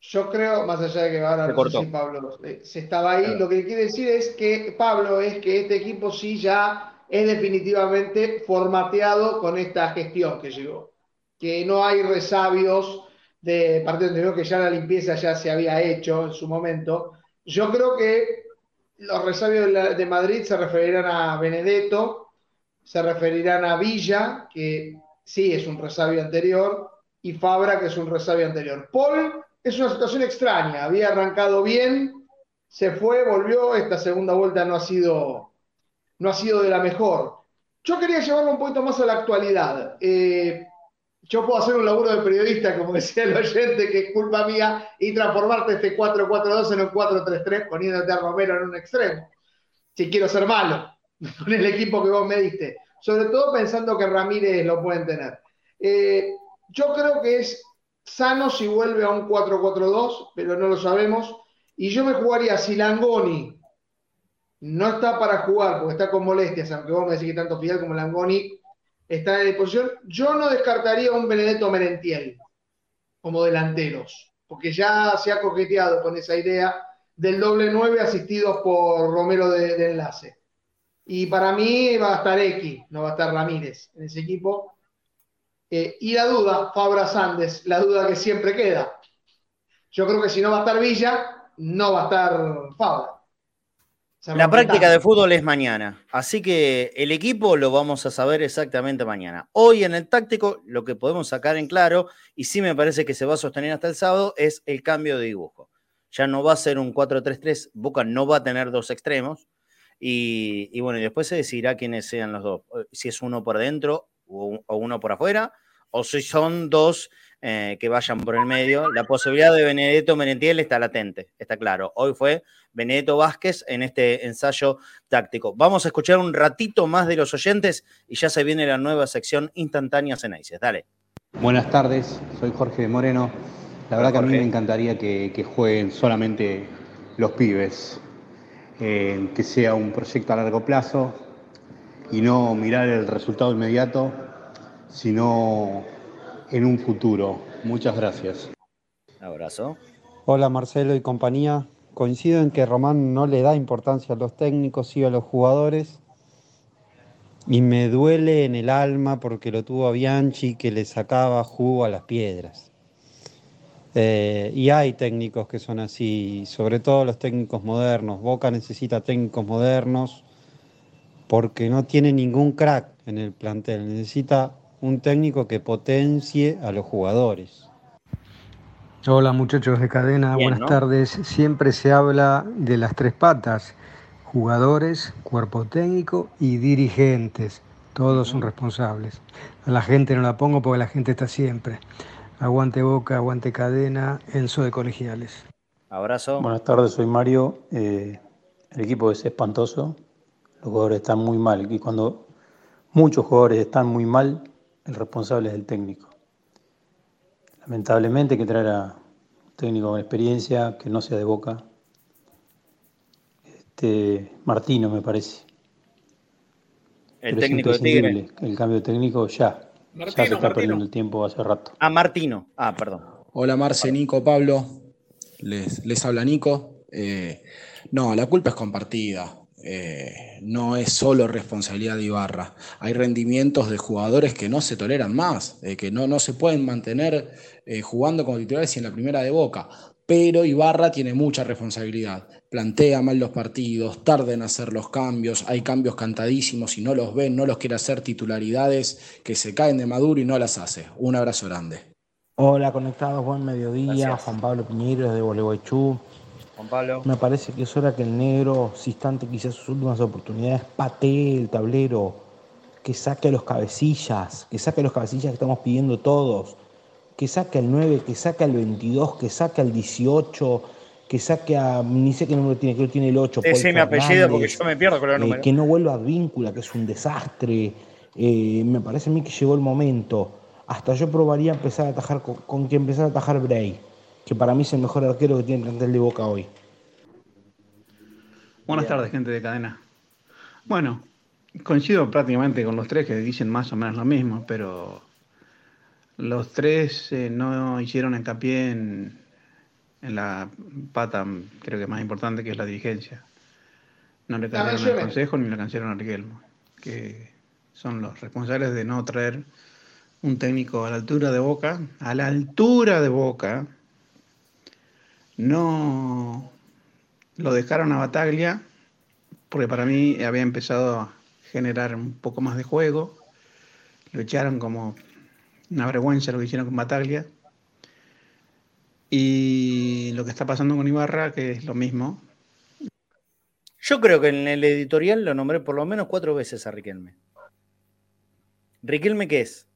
Yo creo, más allá de que ahora Se no sé si Pablo eh, se estaba ahí, Claro. lo que quiere decir es que Pablo es que este equipo sí ya es definitivamente formateado con esta gestión que llegó. Que no hay resabios de partido anterior, que ya la limpieza ya se había hecho en su momento. Yo creo que los resabios de, de Madrid se referirán a Benedetto, se referirán a Villa, que sí es un resabio anterior, y Fabra, que es un resabio anterior. Paul es una situación extraña, había arrancado bien, se fue, volvió, esta segunda vuelta no ha sido, no ha sido de la mejor. Yo quería llevarlo un poquito más a la actualidad. Eh, yo puedo hacer un laburo de periodista, como decía el oyente, que es culpa mía, y transformarte este 4-4-2 en un 4-3-3 poniéndote a Romero en un extremo. Si quiero ser malo, con el equipo que vos me diste. Sobre todo pensando que Ramírez lo pueden tener. Eh, yo creo que es sano si vuelve a un 4-4-2, pero no lo sabemos. Y yo me jugaría si Langoni no está para jugar porque está con molestias, aunque vos me decís que tanto Fidel como Langoni está en disposición. Yo no descartaría un Benedetto Merentiel como delanteros, porque ya se ha coqueteado con esa idea del doble 9 asistidos por Romero de, enlace. Y para mí va a estar X, no va a estar Ramírez en ese equipo. Eh, y la duda, Fabra Sandes, la duda que siempre queda. Yo creo que si no va a estar Villa, no va a estar Fabra. La práctica de fútbol es mañana, así que el equipo lo vamos a saber exactamente mañana. Hoy en el táctico lo que podemos sacar en claro, y sí me parece que se va a sostener hasta el sábado, es el cambio de dibujo. Ya no va a ser un 4-3-3, Boca no va a tener dos extremos, y, y bueno, y después se decidirá quiénes sean los dos, eh, si es uno por dentro o, o uno por afuera, o si son dos eh, que vayan por el medio. La posibilidad de Benedetto Menetiel está latente, está claro. Hoy fue Benedetto Vázquez en este ensayo táctico. Vamos a escuchar un ratito más de los oyentes y ya se viene la nueva sección instantánea Ceneices. Dale. Buenas tardes, soy Jorge Moreno. La verdad que a mí me encantaría que, que jueguen solamente los pibes, eh, que sea un proyecto a largo plazo y no mirar el resultado inmediato, sino en un futuro. Muchas gracias. Abrazo. Hola Marcelo y compañía. Coincido en que Román no le da importancia a los técnicos y a los jugadores. Y me duele en el alma porque lo tuvo a Bianchi que le sacaba jugo a las piedras. Eh, y hay técnicos que son así, sobre todo los técnicos modernos. Boca necesita técnicos modernos porque no tiene ningún crack en el plantel. Necesita un técnico que potencie a los jugadores. Hola muchachos de cadena, Bien, buenas ¿no? tardes. Siempre se habla de las tres patas, jugadores, cuerpo técnico y dirigentes. Todos son responsables. A la gente no la pongo porque la gente está siempre. Aguante boca, aguante cadena, Enzo de Colegiales. Abrazo. Buenas tardes, soy Mario. Eh, el equipo es espantoso. Los jugadores están muy mal. Y cuando muchos jugadores están muy mal, el responsable es el técnico. Lamentablemente hay que traer a un técnico con experiencia, que no sea de boca. Este, Martino, me parece. El Pero técnico de Tigre. El cambio de técnico ya. ya se Martino, está perdiendo el tiempo hace rato. Ah, Martino. Ah, perdón. Hola Marce, Nico, Pablo. Les, les habla Nico. Eh, no, la culpa es compartida. Eh, no es solo responsabilidad de Ibarra. Hay rendimientos de jugadores que no se toleran más, eh, que no, no se pueden mantener eh, jugando como titulares y en la primera de boca. Pero Ibarra tiene mucha responsabilidad. Plantea mal los partidos, tarda en hacer los cambios, hay cambios cantadísimos y no los ven, no los quiere hacer titularidades que se caen de Maduro y no las hace. Un abrazo grande. Hola, conectados, buen mediodía. Juan Pablo Piñeiro desde Gualeguaychú. Juan Pablo. Me parece que es hora que el negro, si instante quizás sus últimas oportunidades, patee el tablero, que saque a los cabecillas, que saque a los cabecillas que estamos pidiendo todos, que saque al 9, que saque al 22, que saque al 18, que saque a. Ni sé qué número tiene, creo que tiene el 8. Paul Decime apellido porque yo me pierdo con los eh, números. que no vuelva a Víncula, que es un desastre. Eh, me parece a mí que llegó el momento. Hasta yo probaría empezar a atajar con, con que empezar a atajar Bray, que para mí es el mejor arquero que tiene el plantel de Boca hoy. Buenas tardes, gente de cadena. Bueno, coincido prácticamente con los tres que dicen más o menos lo mismo, pero los tres eh, no hicieron hincapié en, en la pata, creo que más importante, que es la dirigencia. No le el mencioné. consejo ni le cancelaron a Riquelmo, que son los responsables de no traer un técnico a la altura de Boca, a la altura de Boca, no lo dejaron a Bataglia, porque para mí había empezado a generar un poco más de juego. Lo echaron como una vergüenza lo que hicieron con Bataglia. Y lo que está pasando con Ibarra, que es lo mismo. Yo creo que en el editorial lo nombré por lo menos cuatro veces a Riquelme. ¿Riquelme qué es?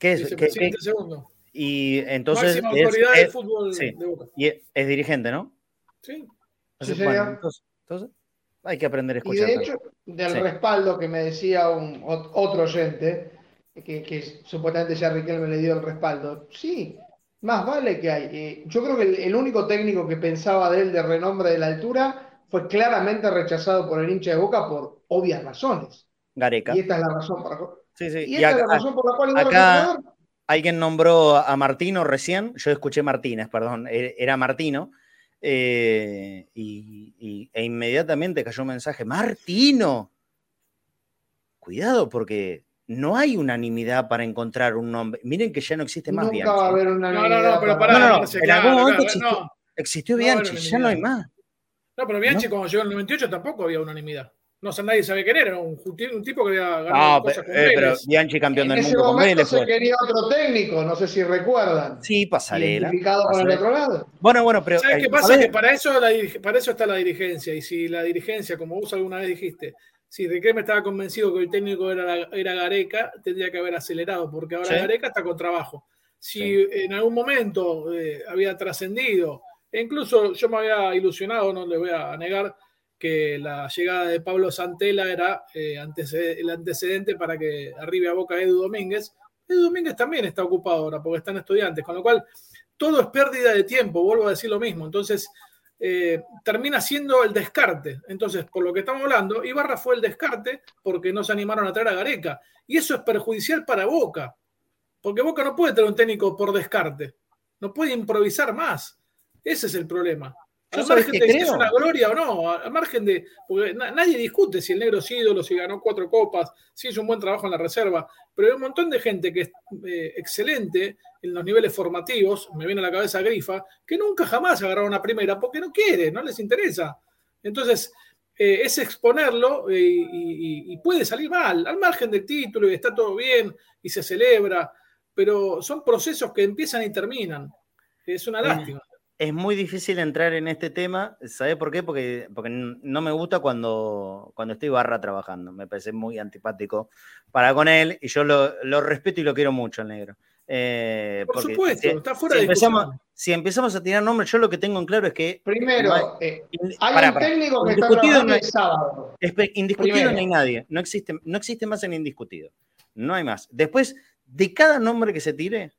¿Qué es? ¿Qué- qué- segundo. Y entonces. Máxima es- autoridad es- del fútbol sí, de Boca. Y es, es dirigente, ¿no? Sí. Entonces, Sí, bueno, señor. entonces, entonces hay que aprender a Y escuchar. de también. hecho, del Sí. respaldo que me decía un, ot- otro oyente, que, que supuestamente ya Riquelme le dio el respaldo, sí, más vale que hay. Eh, yo creo que el, el único técnico que pensaba de él de renombre de la altura fue claramente rechazado por el hincha de Boca por obvias razones. Gareca. Y esta es la razón por la cual. Sí, sí. Y Y esta es la razón por la cual acá. Alguien nombró a Martino recién. Yo escuché Martínez, perdón. e- Era Martino. eh, y, y- e inmediatamente cayó un mensaje. Martino. Cuidado, porque no hay unanimidad para encontrar un nombre. Miren que ya no existe más Nunca Bianchi. va a haber una No, no, no, pero para- pará, No, no, no, Marce, en algún momento existió, no. existió Bianchi, ya no hay unanimidad. más. No, pero Bianchi cuando llegó en el 98 tampoco había unanimidad. No, sea, nadie sabía quién era, un, tipo que había ganado No, cosas pero, con eh, pero. Bianchi campeón En del ese mundo con momento Vélez. se quería otro técnico, no sé si recuerdan. Sí, pasarela. Identificado con el otro lado. Bueno, bueno, pero. ¿Sabes eh, qué pasa? Que para eso, la para eso está la dirigencia. Y si la dirigencia, como vos alguna vez dijiste, si Riquelme estaba convencido que el técnico era, era Gareca, tendría que haber acelerado, porque ahora Sí. Gareca está con trabajo. Si en algún momento eh, había trascendido, e incluso yo me había ilusionado, no le voy a negar, que la llegada de Pablo Santela era eh, el antecedente para que arribe a boca Edu Domínguez. Edu Domínguez también está ocupado ahora porque están estudiantes, con lo cual todo es pérdida de tiempo, vuelvo a decir lo mismo. Entonces, eh, termina siendo el descarte. Entonces, por lo que estamos hablando, Ibarra fue el descarte porque no se animaron a traer a Gareca. Y eso es perjudicial para Boca, porque Boca no puede tener un técnico por descarte, no puede improvisar más. Ese es el problema. Yo Al margen que de si es creo. una gloria o no, al margen de. Porque na- nadie discute si el negro es ídolo, si ganó cuatro copas, si hizo un buen trabajo en la reserva, pero hay un montón de gente que es eh, excelente en los niveles formativos, me viene a la cabeza Grifa, que nunca jamás agarraron una primera porque no quiere, no les interesa. Entonces, eh, es exponerlo eh, y, y- y puede salir mal, al margen del título y está todo bien y se celebra, pero son procesos que empiezan y terminan. Es una lástima. Es muy difícil entrar en este tema, ¿sabes por qué? Porque, porque no me gusta cuando, cuando estoy barra trabajando, me parece muy antipático para con él y yo lo, lo respeto y lo quiero mucho al negro. Eh, Por porque supuesto, si- está fuera si de empezamos, discusión. si empezamos a tirar nombres, yo lo que tengo en claro es que... Primero, no hay- eh, in- hay pará, un técnico que está Indiscutido trabajando no hay- el sábado. Espe- Indiscutido Primero. no hay nadie, no existe, no existe más en indiscutido, no hay más. Después, de cada nombre que se tire,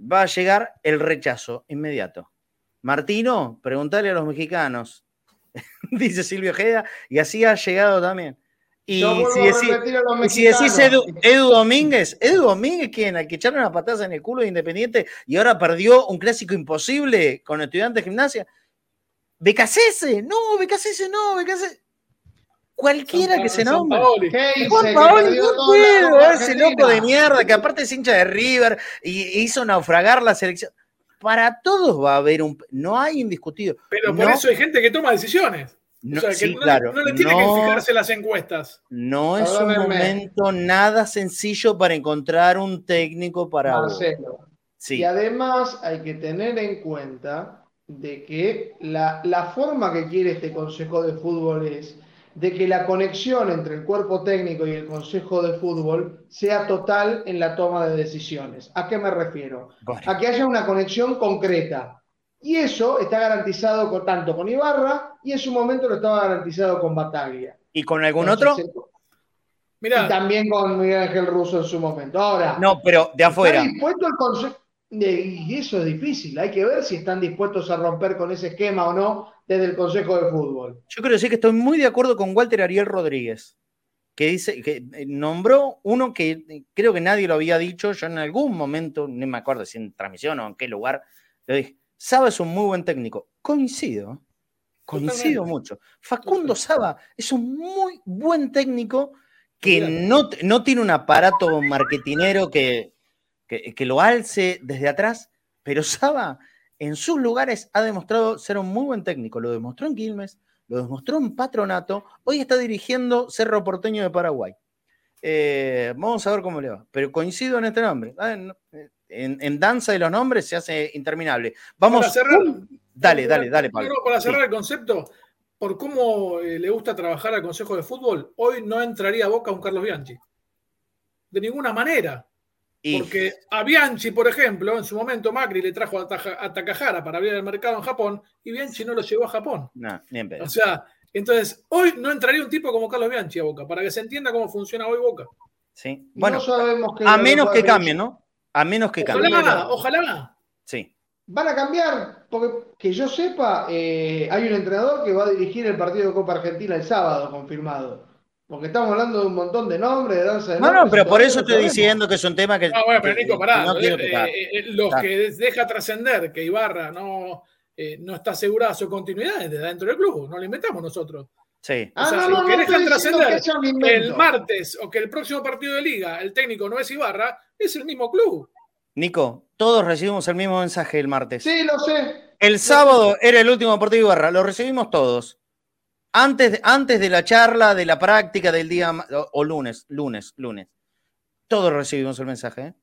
va a llegar el rechazo inmediato. Martino, preguntale a los mexicanos, dice Silvio Ojeda, y así ha llegado también. Y Yo si, a y si decís Edu. Edu Domínguez, Edu Domínguez, quien al que echaron las patadas en el culo de Independiente y ahora perdió un clásico imposible con estudiantes de gimnasia. Becasese, no, Becasese no, Becasese. Cualquiera que se nombre. Juan Paoli, no puedo, ese loco de mierda, que aparte es hincha de River y hizo naufragar la selección. Para todos va a haber un. No hay indiscutido. Pero por No- eso hay gente que toma decisiones. No, o sea, que sí, no, claro, no le tiene no- que fijarse las encuestas. No es un momento nada sencillo para encontrar un técnico para. Marcelo. Sí. Y además hay que tener en cuenta de que la, la forma que quiere este Consejo de Fútbol es de que la conexión entre el cuerpo técnico y el Consejo de Fútbol sea total en la toma de decisiones. ¿A qué me refiero? A que haya una conexión concreta. Y eso está garantizado con, tanto con Ibarra y en su momento lo estaba garantizado con Bataglia. ¿Y con algún Entonces, otro? Y también con Miguel Ángel Russo en su momento. Ahora, No, pero de afuera. ¿Está dispuesto el consejo? Y eso es difícil. Hay que ver si están dispuestos a romper con ese esquema o no desde el Consejo de Fútbol. Yo quiero decir que estoy muy de acuerdo con Walter Ariel Rodríguez, que dice que nombró uno que eh, creo que nadie lo había dicho. Yo en algún momento, no me acuerdo si en transmisión o en qué lugar, le dije: Saba es un muy buen técnico. Coincido, coincido mucho. Facundo Saba es un muy buen técnico que no, no tiene un aparato marketinero que, que, que lo alce desde atrás, pero Saba en sus lugares ha demostrado ser un muy buen técnico. Lo demostró en Quilmes, lo demostró en Patronato, hoy está dirigiendo Cerro Porteño de Paraguay. Eh, vamos a ver cómo le va. Pero coincido en este nombre. Ah, En, en danza de los nombres se hace interminable. Vamos. Para cerrar- dale, dale, dale, Pablo. para cerrar Sí. el concepto, por cómo eh, le gusta trabajar al Consejo de Fútbol, hoy no entraría a Boca un Carlos Bianchi. De ninguna manera. Y- Porque a Bianchi, por ejemplo, en su momento Macri le trajo a, Taja- a Takahara para abrir el mercado en Japón y Bianchi no lo llevó a Japón. No, ni en pedo. O sea, entonces, hoy no entraría un tipo como Carlos Bianchi a Boca, para que se entienda cómo funciona hoy Boca. Sí. Bueno, no sabemos qué a menos que a cambien, ¿no? A menos que cambien. Ojalá, ojalá. Sí. Van a cambiar, porque que yo sepa, eh, hay un entrenador que va a dirigir el partido de Copa Argentina el sábado, confirmado. Porque estamos hablando de un montón de nombres, de danza de No, no, pero por eso no estoy sabemos. diciendo que es un tema que. Ah, bueno, pero Nico, pará. no eh, eh, eh, los Claro. que deja trascender que Ibarra no, eh, no está asegurada su continuidad desde dentro del club, no lo inventamos nosotros. Sí. O Ah, sea, no, los no, que no dejan trascender que el martes o que el próximo partido de liga el técnico no es Ibarra, es el mismo club. Nico, todos recibimos el mismo mensaje el martes. Sí, lo sé. El sábado era el último partido de Ibarra, lo recibimos todos. Antes, antes de la charla, de la práctica del día, o, o lunes, lunes, lunes. Todos recibimos el mensaje. ¿eh?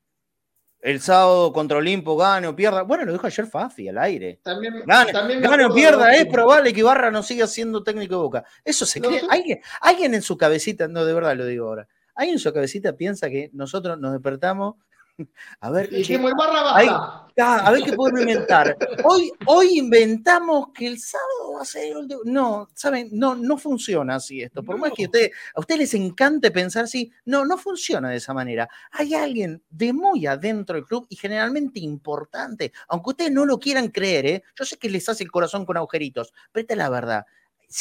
el sábado contra Olimpo gane o pierda. Bueno, lo dijo ayer Fafi al aire. También, Gane, también me gane o pierda, es probable que Ibarra no siga siendo técnico de Boca. Eso se cree. ¿Alguien, alguien en su cabecita, no, de verdad lo digo ahora, alguien en su cabecita piensa que nosotros nos despertamos. A ver, ah, a ver qué podemos inventar. Hoy, hoy inventamos que el sábado va a ser el de- No, ¿saben? No, no funciona así esto. Por más que usted, a ustedes les encante pensar así, no, no funciona de esa manera. Hay alguien de muy adentro del club y generalmente importante, aunque ustedes no lo quieran creer, ¿eh? yo sé que les hace el corazón con agujeritos, pero esta es la verdad.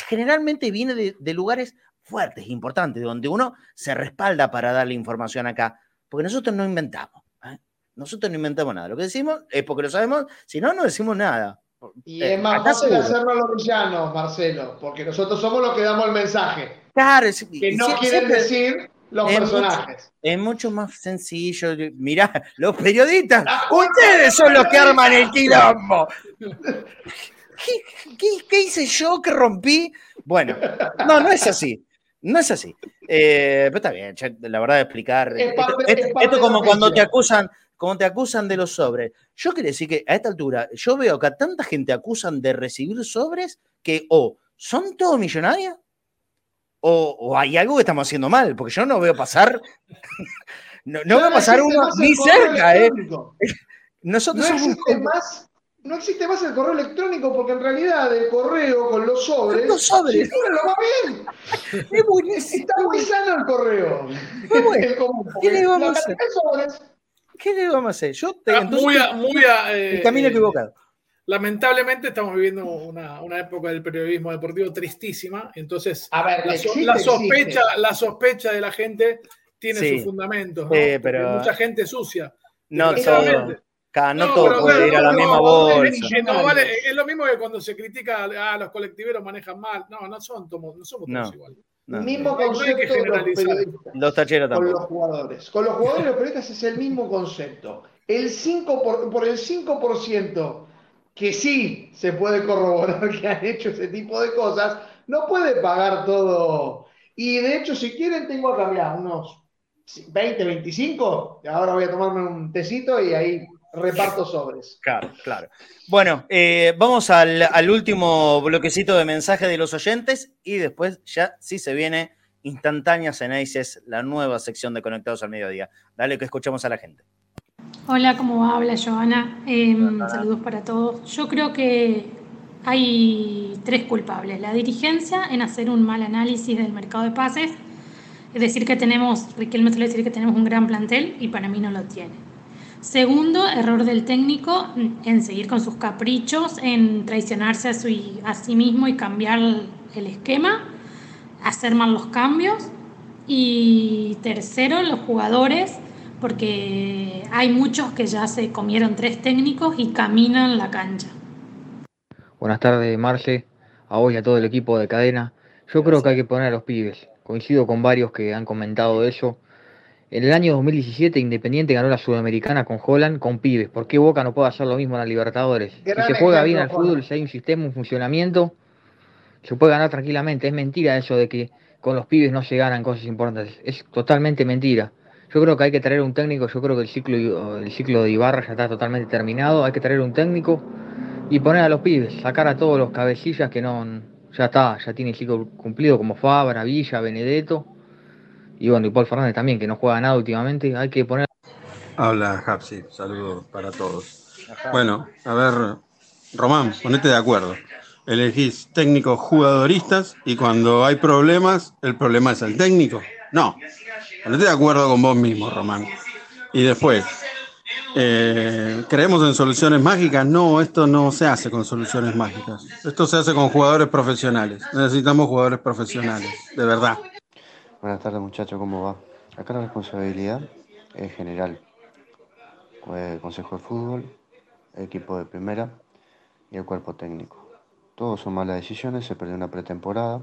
Generalmente viene de, de lugares fuertes, importantes, donde uno se respalda para darle información acá, porque nosotros no inventamos. Nosotros no inventamos nada. Lo que decimos es porque lo sabemos, si no, no decimos nada. Y Eh, es más fácil a los villanos, Marcelo, porque nosotros somos los que damos el mensaje. Claro, es- Que no quieren decir los es personajes. Mucho, es mucho más sencillo. Mirá, los periodistas, ustedes son los que arman el quilombo. ¿Qué, qué- qué hice yo que rompí? Bueno, no, no es así. No es así. Eh, pero está bien, la verdad explicar. Es esto, parte- esto- es parte esto como cuando te acusan, como te acusan de los sobres. Yo quiero decir que a esta altura, yo veo que a tanta gente acusan de recibir sobres que o son todos millonarios o, o hay algo que estamos haciendo mal, porque yo no veo pasar. no, no veo pasar uno ni cerca, ¿eh? Nosotros No somos. existe más. No existe más el correo electrónico porque en realidad el correo con los sobres, Los sobres. lo más bien. Es buenísimo. Está muy sano el correo. Bueno. El común, ¿Qué le vamos a hacer? sobres ¿Qué le vamos a hacer? Yo te, Ah, entonces, muy a- muy a, eh, el camino eh, equivocado. Lamentablemente estamos viviendo una, una época del periodismo deportivo tristísima, entonces A ver, la, so- existe, la sospecha, existe. la sospecha de la gente tiene Sí. sus fundamentos, ¿no? Sí, pero- mucha gente sucia. No todo. No No, todo pero puede claro, ir a la no, misma no, bolsa. no vale- es lo mismo que cuando se critica a ah, los colectiveros manejan mal. No, no son tomo- no somos todos No. iguales. No. mismo No hay que concepto de los periodistas Los tacheros con los jugadores. Con los jugadores y los periodistas es el mismo concepto. El 5 por, por el 5% que sí se puede corroborar que han hecho ese tipo de cosas, no puede pagar todo. Y de hecho, si quieren, tengo acá, mirá, unos 20, 25. Ahora voy a tomarme un tecito y ahí reparto sobres. Claro, claro. Bueno, eh, vamos al, al último bloquecito de mensajes de los oyentes y después ya sí se viene instantáneas en ACES, la nueva sección de Conectados al Mediodía. Dale que escuchemos a la gente. Hola, ¿cómo va? Habla Joana. Em, saludos para todos. Yo creo que hay tres culpables. La dirigencia en hacer un mal análisis del mercado de pases. Es decir, que tenemos, Riquelme suele decir que tenemos un gran plantel y para mí no lo tiene. Segundo, error del técnico en seguir con sus caprichos, en traicionarse a, su, a sí mismo y cambiar el esquema, hacer mal los cambios. Y tercero, los jugadores, porque hay muchos que ya se comieron tres técnicos y caminan la cancha. Buenas tardes, Marce, a vos y a todo el equipo de cadena. Yo creo que hay que poner a los pibes. Coincido con varios que han comentado eso. En el año 2017 Independiente ganó la Sudamericana con Holland con pibes. ¿Por qué Boca no puede hacer lo mismo en la Libertadores? Gran si se juega bien al fútbol, si hay un sistema, un funcionamiento, se puede ganar tranquilamente. Es mentira eso de que con los pibes no se ganan cosas importantes. Es totalmente mentira. Yo creo que hay que traer un técnico, yo creo que el ciclo, el ciclo de Ibarra ya está totalmente terminado. Hay que traer un técnico y poner a los pibes, sacar a todos los cabecillas que no, ya está, ya tiene el ciclo cumplido como Fabra, Villa, Benedetto y bueno, y Paul Fernández también, que no juega nada últimamente, hay que poner Habla Hapsi, saludos para todos. Bueno, a ver, Román, ponete de acuerdo. Elegís técnicos jugadoristas y cuando hay problemas, ¿el problema es el técnico? No. Ponete de acuerdo con vos mismo, Román. Y después, eh, ¿creemos en soluciones mágicas? No, esto no se hace con soluciones mágicas. Esto se hace con jugadores profesionales. Necesitamos jugadores profesionales, de verdad. Buenas tardes muchachos, ¿cómo va? Acá la responsabilidad es general. Eh, Consejo de Fútbol, equipo de primera y el cuerpo técnico. Todos son malas decisiones, se perdió una pretemporada,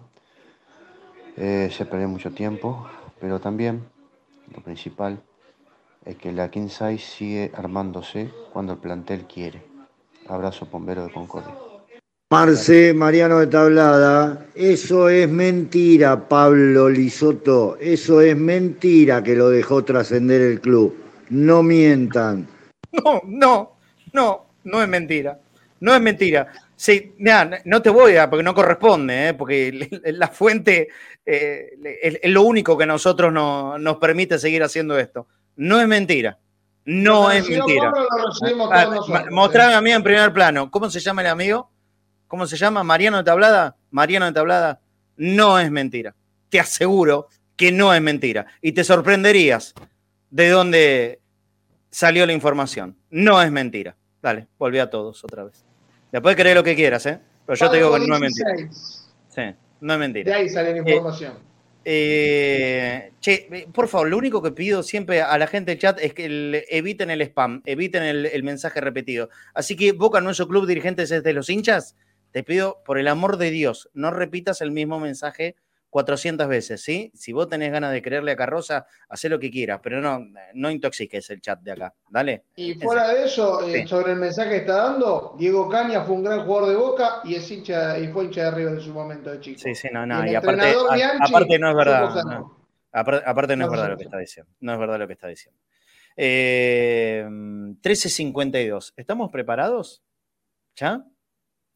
eh, se perdió mucho tiempo, pero también lo principal es que la King Size sigue armándose cuando el plantel quiere. Abrazo bombero de Concordia. Marce, Mariano de Tablada, eso es mentira, Pablo Lisoto, eso es mentira que lo dejó trascender el club. No mientan, no, no, no, no es mentira. No es mentira. Sí, mira, no te voy a, porque no corresponde, ¿eh? porque la fuente eh, es, lo único que a nosotros no, nos permite seguir haciendo esto. No es mentira. No es mentira. Ah, mostrame a mí en primer plano. ¿Cómo se llama el amigo? ¿Cómo se llama? Mariano de Tablada. Mariano de Tablada. No es mentira. Te aseguro que no es mentira. Y te sorprenderías de dónde salió la información. No es mentira. Dale, volví a todos otra vez. Después creer lo que quieras, ¿eh? Pero yo te digo que no es mentira. Sí, no es mentira. De ahí sale la información. Eh, che, por favor, lo único que pido siempre a la gente del chat es que eviten el spam, eviten el, mensaje repetido. Así que Boca, nuestro club dirigentes es de los hinchas, te pido, por el amor de Dios, no repitas el mismo mensaje 400 veces, ¿sí? Si vos tenés ganas de creerle a Carroza, haz lo que quieras, pero no, no intoxiques el chat de acá, ¿dale? Y fuera de eso, eh, sobre el mensaje que está dando, Diego Caña fue un gran jugador de Boca y es hincha y fue hincha de River en su momento de chico. Sí, sí, no, no, y, aparte, aparte, no es verdad. Aparte, no, es verdad lo que está diciendo. No es verdad lo que está diciendo. 13.52. Eh, ¿Estamos preparados? ¿Ya?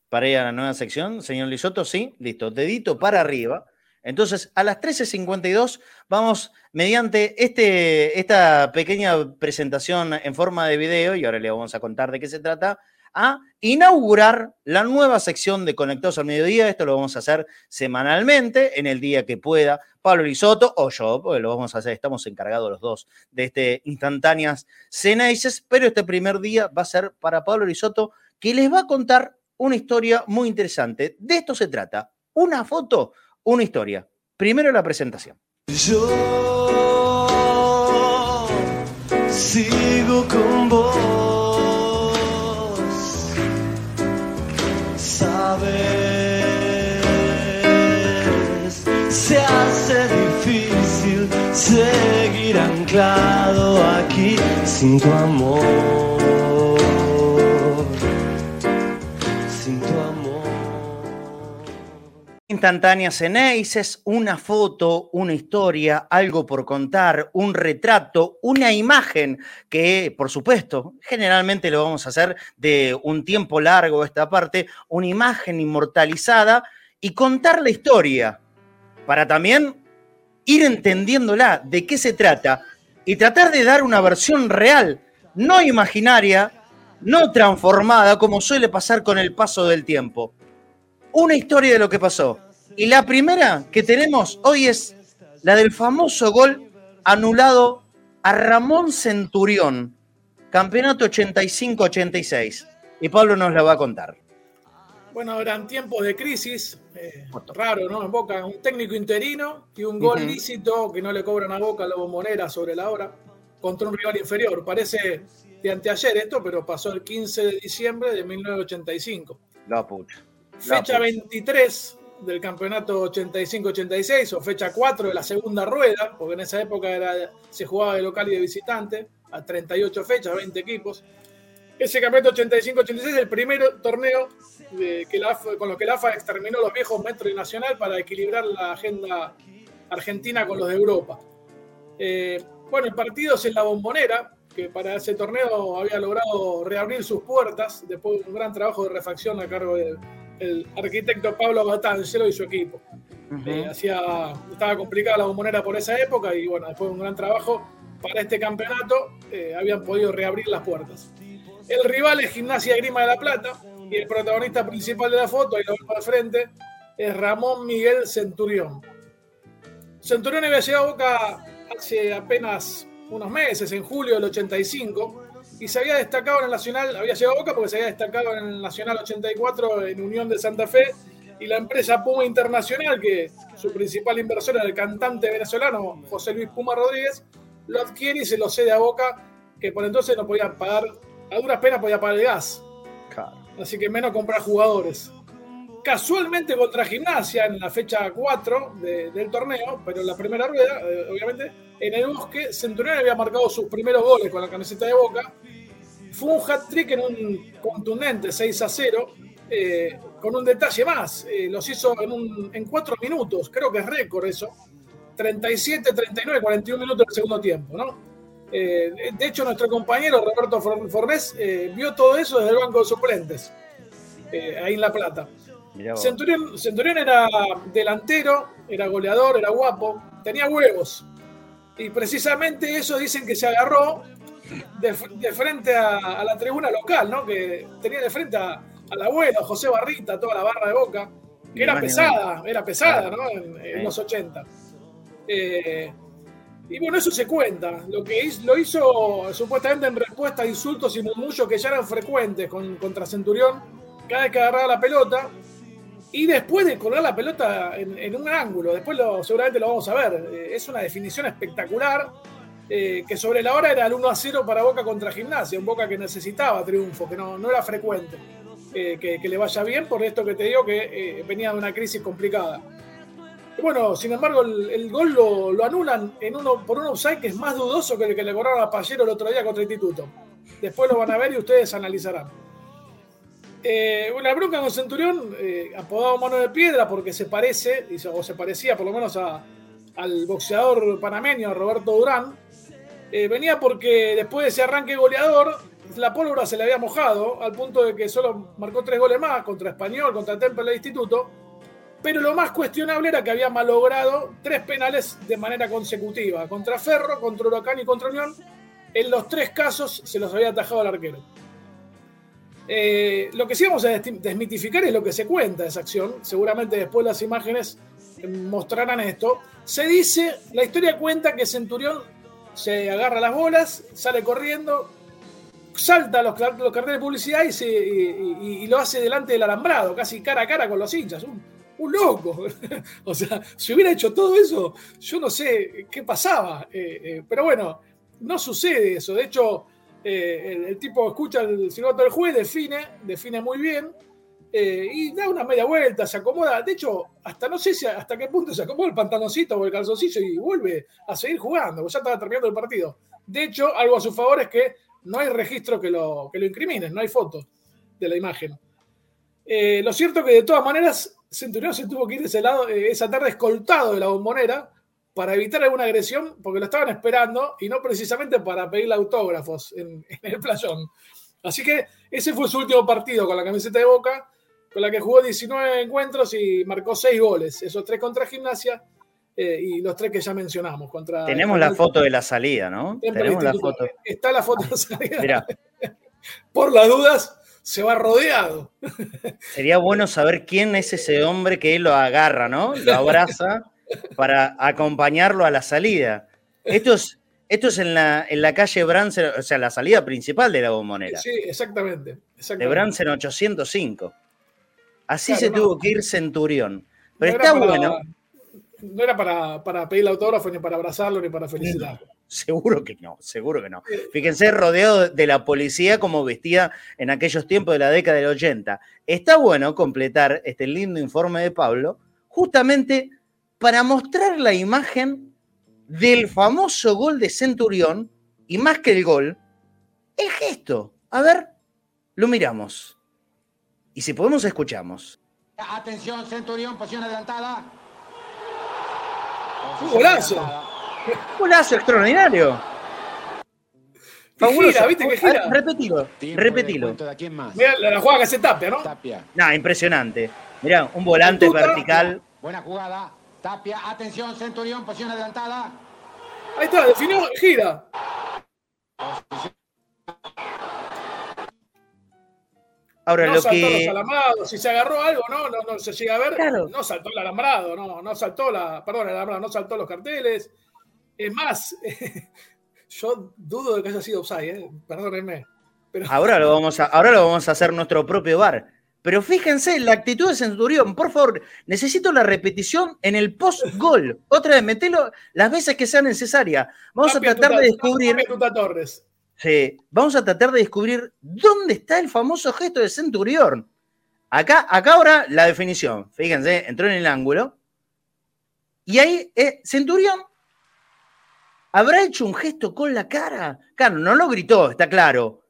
Para ir a la nueva sección, señor Lisoto, sí, listo. Dedito para arriba. Entonces, a las 13.52 vamos, mediante este, esta pequeña presentación en forma de video, y ahora le vamos a contar de qué se trata, a inaugurar la nueva sección de Conectados al Mediodía. Esto lo vamos a hacer semanalmente, en el día que pueda. Pablo Lisoto o yo, porque lo vamos a hacer, estamos encargados los dos de este instantáneas Ceneices, pero este primer día va a ser para Pablo Lisoto, que les va a contar una historia muy interesante. De esto se trata. Una foto una historia. Primero la presentación. Yo sigo con vos. Sabes, se hace difícil seguir anclado aquí sin tu amor. Instantáneas en es una foto, una historia, algo por contar, un retrato, una imagen que, por supuesto, generalmente lo vamos a hacer de un tiempo largo esta parte, una imagen inmortalizada y contar la historia para también ir entendiéndola, de qué se trata y tratar de dar una versión real, no imaginaria, no transformada como suele pasar con el paso del tiempo una historia de lo que pasó. Y la primera que tenemos hoy es la del famoso gol anulado a Ramón Centurión, campeonato 85-86. Y Pablo nos la va a contar. Bueno, eran tiempos de crisis, eh, raro, ¿no? En Boca, un técnico interino y un gol lícito que no le cobran a Boca la bombonera sobre la hora contra un rival inferior. Parece de anteayer esto, pero pasó el 15 de diciembre de 1985. La pucha. Fecha 23 del campeonato 85-86 o fecha 4 de la segunda rueda, porque en esa época era, se jugaba de local y de visitante, a 38 fechas, 20 equipos. Ese campeonato 85-86 es el primer torneo que con lo que la AFA exterminó los viejos Metro y Nacional para equilibrar la agenda argentina con los de Europa. Eh, bueno, el partido es en la bombonera, que para ese torneo había logrado reabrir sus puertas después de un gran trabajo de refacción a cargo de el arquitecto Pablo Batangelo y su equipo. Eh, hacía, estaba complicada la bombonera por esa época y bueno, después de un gran trabajo para este campeonato eh, habían podido reabrir las puertas. El rival es Gimnasia Grima de la Plata y el protagonista principal de la foto, ahí lo vemos al frente, es Ramón Miguel Centurión. Centurión había llegado a Boca hace apenas unos meses, en julio del 85, y se había destacado en el Nacional, había llegado a Boca porque se había destacado en el Nacional 84 en Unión de Santa Fe y la empresa Puma Internacional, que su principal inversor era el cantante venezolano José Luis Puma Rodríguez, lo adquiere y se lo cede a Boca, que por entonces no podía pagar, a duras penas podía pagar el gas. Así que menos comprar jugadores. Casualmente contra Gimnasia en la fecha 4 del torneo, pero en la primera rueda, eh, obviamente, en el bosque, Centurión había marcado sus primeros goles con la camiseta de Boca fue un hat-trick en un contundente 6 a 0, eh, con un detalle más. Eh, los hizo en, en cuatro minutos, creo que es récord eso. 37, 39, 41 minutos del segundo tiempo, ¿no? De hecho, nuestro compañero Roberto For- Fornés vio todo eso desde el banco de suplentes, ahí en La Plata. Centurión, Centurión era delantero, era goleador, era guapo, tenía huevos. Y precisamente eso dicen que se agarró de, de frente a, a la tribuna local, ¿no? Que tenía de frente a- al abuelo, José Barrita, toda la barra de boca, que era pesada, era pesada. ¿no? En, los 80. Eh, y bueno, eso se cuenta. Lo que hizo, lo hizo supuestamente en respuesta a insultos y murmullos que ya eran frecuentes con, contra Centurión cada vez que agarraba la pelota. Y después de colgar la pelota en, un ángulo, después lo, seguramente lo vamos a ver. Eh, es una definición espectacular. eh, que sobre la hora era el 1 a 0 para Boca contra Gimnasia, un Boca que necesitaba triunfo, que no, era frecuente eh, que, le vaya bien, por esto que te digo que venía de una crisis complicada. Y bueno, sin embargo, el, gol lo, lo anulan en uno, por un offside que es más dudoso que el que le cobraron a Pallero el otro día contra Instituto. Después lo van a ver y ustedes analizarán. Eh, una bronca con Centurión, eh, apodado Mano de Piedra, porque se parece, o se parecía por lo menos al boxeador panameño Roberto Durán, eh, venía porque después de ese arranque goleador, la pólvora se le había mojado, al punto de que solo marcó tres goles más contra Español, contra Temple e Instituto, pero lo más cuestionable era que había malogrado tres penales de manera consecutiva, contra Ferro, contra Huracán y contra Unión. En los tres casos se los había atajado al arquero. Eh, lo que sí vamos a desmitificar es lo que se cuenta de esa acción. Seguramente después las imágenes mostrarán esto. Se dice, la historia cuenta que Centurión se agarra las bolas, sale corriendo, salta los, los carteles de publicidad y, lo hace delante del alambrado, casi cara a cara con los hinchas. Un, un loco. o sea, si hubiera hecho todo eso, yo no sé qué pasaba. Eh, eh, pero bueno, no sucede eso. De hecho, eh, el, tipo escucha el silbato del juez, define, define muy bien. eh, y da una media vuelta, se acomoda. De hecho, hasta no sé hasta qué punto se acomoda el pantaloncito o el calzoncillo y vuelve a seguir jugando, ya estaba terminando el partido. De hecho, algo a su favor es que no hay registro que lo, que lo incriminen, no hay fotos de la imagen. Eh, lo cierto que de todas maneras, Centurión se tuvo que ir ese lado, esa tarde escoltado de la bombonera para evitar alguna agresión, porque lo estaban esperando y no precisamente para pedirle autógrafos en, en el playón. Así que ese fue su último partido con la camiseta de Boca, con la que jugó 19 encuentros y marcó 6 goles. Esos tres contra Gimnasia eh, y los tres que ya mencionamos. Contra Tenemos la foto de la salida, ¿no? Tenemos la foto. Está la foto de salida. Mira, Por las dudas, se va rodeado. sería bueno saber quién es ese hombre que él lo agarra, ¿no? Lo abraza para acompañarlo a la salida. Esto es, esto es en, la, en la calle Bransen, o sea, la salida principal de la bombonera. Sí, exactamente. De exactamente. Bransen 805. Así Claro, se no. tuvo que ir Centurión. Pero No está para- bueno. No era para, para pedirle autógrafo, ni para abrazarlo, ni para felicitarlo. Seguro que no, seguro que no. Fíjense, rodeado de la policía como vestía en aquellos tiempos de la década del 80. Está bueno completar este lindo informe de Pablo, justamente para mostrar la imagen del famoso gol de Centurión, y más que el gol, el gesto. A ver, lo miramos. Y si podemos, escuchamos. Atención, Centurión, posición adelantada. ¡Un golazo! Golazo extraordinario. Y gira, ¿viste que gira? Ver, Repetilo, repetilo. Mira la, la jugada que hace Tapia, ¿no? No, impresionante. Mirá, un volante Tuta. vertical. Buena jugada. Tapia, atención, Centurión, posición adelantada. Ahí está, definió, gira. Ahora, no lo saltó los que. alambrados, si se agarró algo, no, no, no se llega a ver. No saltó el alambrado, no, no saltó la, perdón, el alambrado, no saltó los carteles. Es más, yo dudo de que haya sido offside, ¿eh? perdónenme. Pero, Ahora lo, vamos a, ahora lo vamos a hacer nuestro propio bar. Pero fíjense, la actitud de Centurión, por favor, necesito la repetición en el post-gol. Otra vez, metelo las veces que sea necesaria. Vamos Tapia a tratar Tuta- de descubrir. Tapia Torres. Sí, vamos a tratar de descubrir dónde está el famoso gesto de Centurión. Acá, acá ahora la definición. Fíjense, entró en el ángulo. Y ahí, eh, Centurión habrá hecho un gesto con la cara. Claro, no lo gritó, está claro.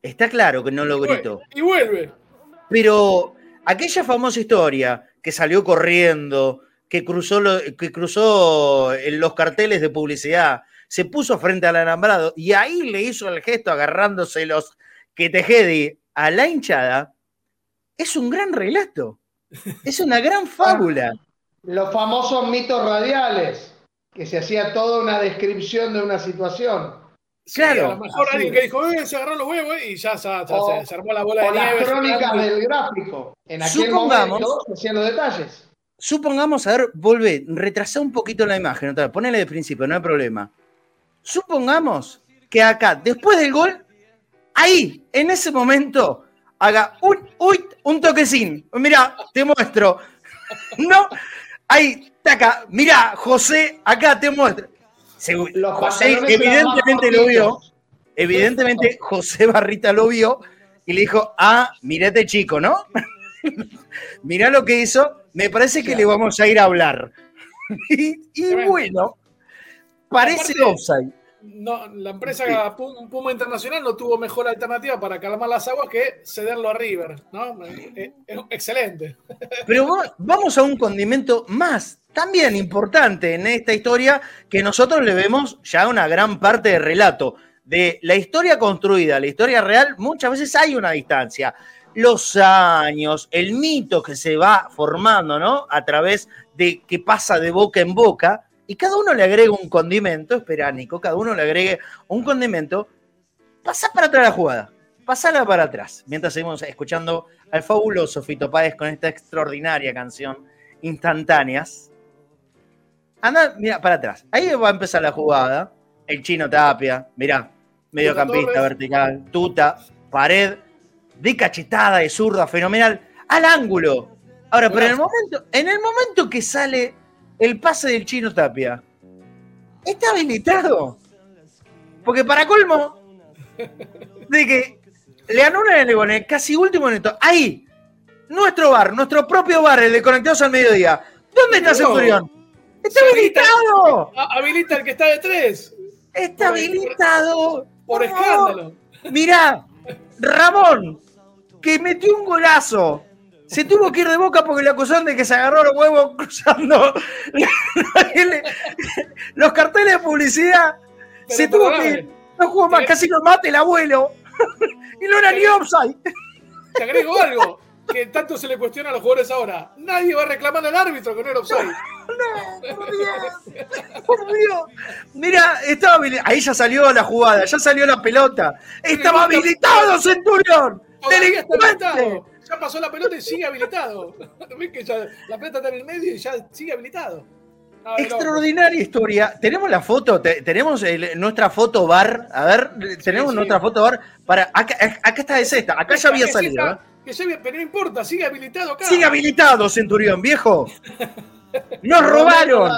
Está claro que no lo gritó. Y vuelve. Pero aquella famosa historia que salió corriendo, que cruzó, lo- que cruzó en los carteles de publicidad, se puso frente al alambrado y ahí le hizo el gesto agarrándose los que Tejedi a la hinchada, es un gran relato. Es una gran fábula. Los famosos mitos radiales, que se hacía toda una descripción de una situación. Claro. a lo mejor alguien es. que dijo, eh, se agarró los huevos y ya, ya- ya O- se, armó la bola de O las nieve. crónicas del gráfico. En aquel Supongamos- momento se hacían los detalles. Supongamos, a ver, volvé, retrasá un poquito la imagen, otra vez, ponele de principio, no hay problema. Supongamos que acá, después del gol, ahí, en ese momento, haga un, uy, un toquecín. Mira, te muestro. No, ahí, taca, mira, José, acá te muestro. Los José evidentemente lo vio, evidentemente José Barrita lo vio y le dijo, ah, mirate chico, ¿no? Mirá lo que hizo, me parece que le vamos a ir a hablar. y, y bueno, parece Aparte- offside. No, la empresa Pum- Puma Internacional no tuvo mejor alternativa para calmar las aguas que cederlo a River, ¿no? Eh, eh, excelente. Pero va- vamos a un condimento más, también importante en esta historia, que nosotros le vemos ya una gran parte de relato. De la historia construida, la historia real, muchas veces hay una distancia. Los años, el mito que se va formando, ¿no? A través de que pasa de boca en boca, y cada uno le agrega un condimento, espera, Nico, cada uno le agregue un condimento, pasa para atrás la jugada, pasala para atrás, mientras seguimos escuchando al fabuloso Fito Páez con esta extraordinaria canción, Instantáneas. Anda, mira, para atrás. Ahí va a empezar la jugada. El chino Tapia, mirá, mediocampista vertical, tuta, pared, de cachetada, de zurda, fenomenal, al ángulo. Ahora, pero en el momento, en el momento que sale el pase del chino Tapia, está habilitado. Porque para colmo, de que le anulan el gol en el casi último minuto. Ahí, nuestro bar, nuestro propio bar, el de Conectados al Mediodía. ¿Dónde está. Centurión? ¡Está habilitado! Ah, Habilita el que está de tres. ¡Está Por- habilitado! Por escándalo. Mirá, Ramón, que metió un golazo. Se tuvo que ir de boca porque le acusaron de que se agarró los huevos cruzando los carteles de publicidad. Pero se tuvo que ir. No jugó más, casi lo mata el abuelo. y no era ni offside. Te agrego algo, que tanto se le cuestiona a los jugadores ahora. Nadie va a reclamar al árbitro que no era offside. Por Dios. Mira, estaba ahí ya salió la jugada, ya salió la pelota. Estaba habilitado, Centurión. Todavía está Delincuente. habilitado. Ya pasó la pelota y sigue habilitado. ¿Ves que ya la pelota está en el medio y ya sigue habilitado? Ah. Extraordinaria historia. Tenemos la foto, te- tenemos el- nuestra foto bar. A ver, tenemos sí. nuestra foto bar. Para, acá, acá está, es esta. Acá ya había salido. ¿eh? Que sigue- pero no importa, sigue habilitado acá. Sigue habilitado, Centurión, viejo. Nos robaron.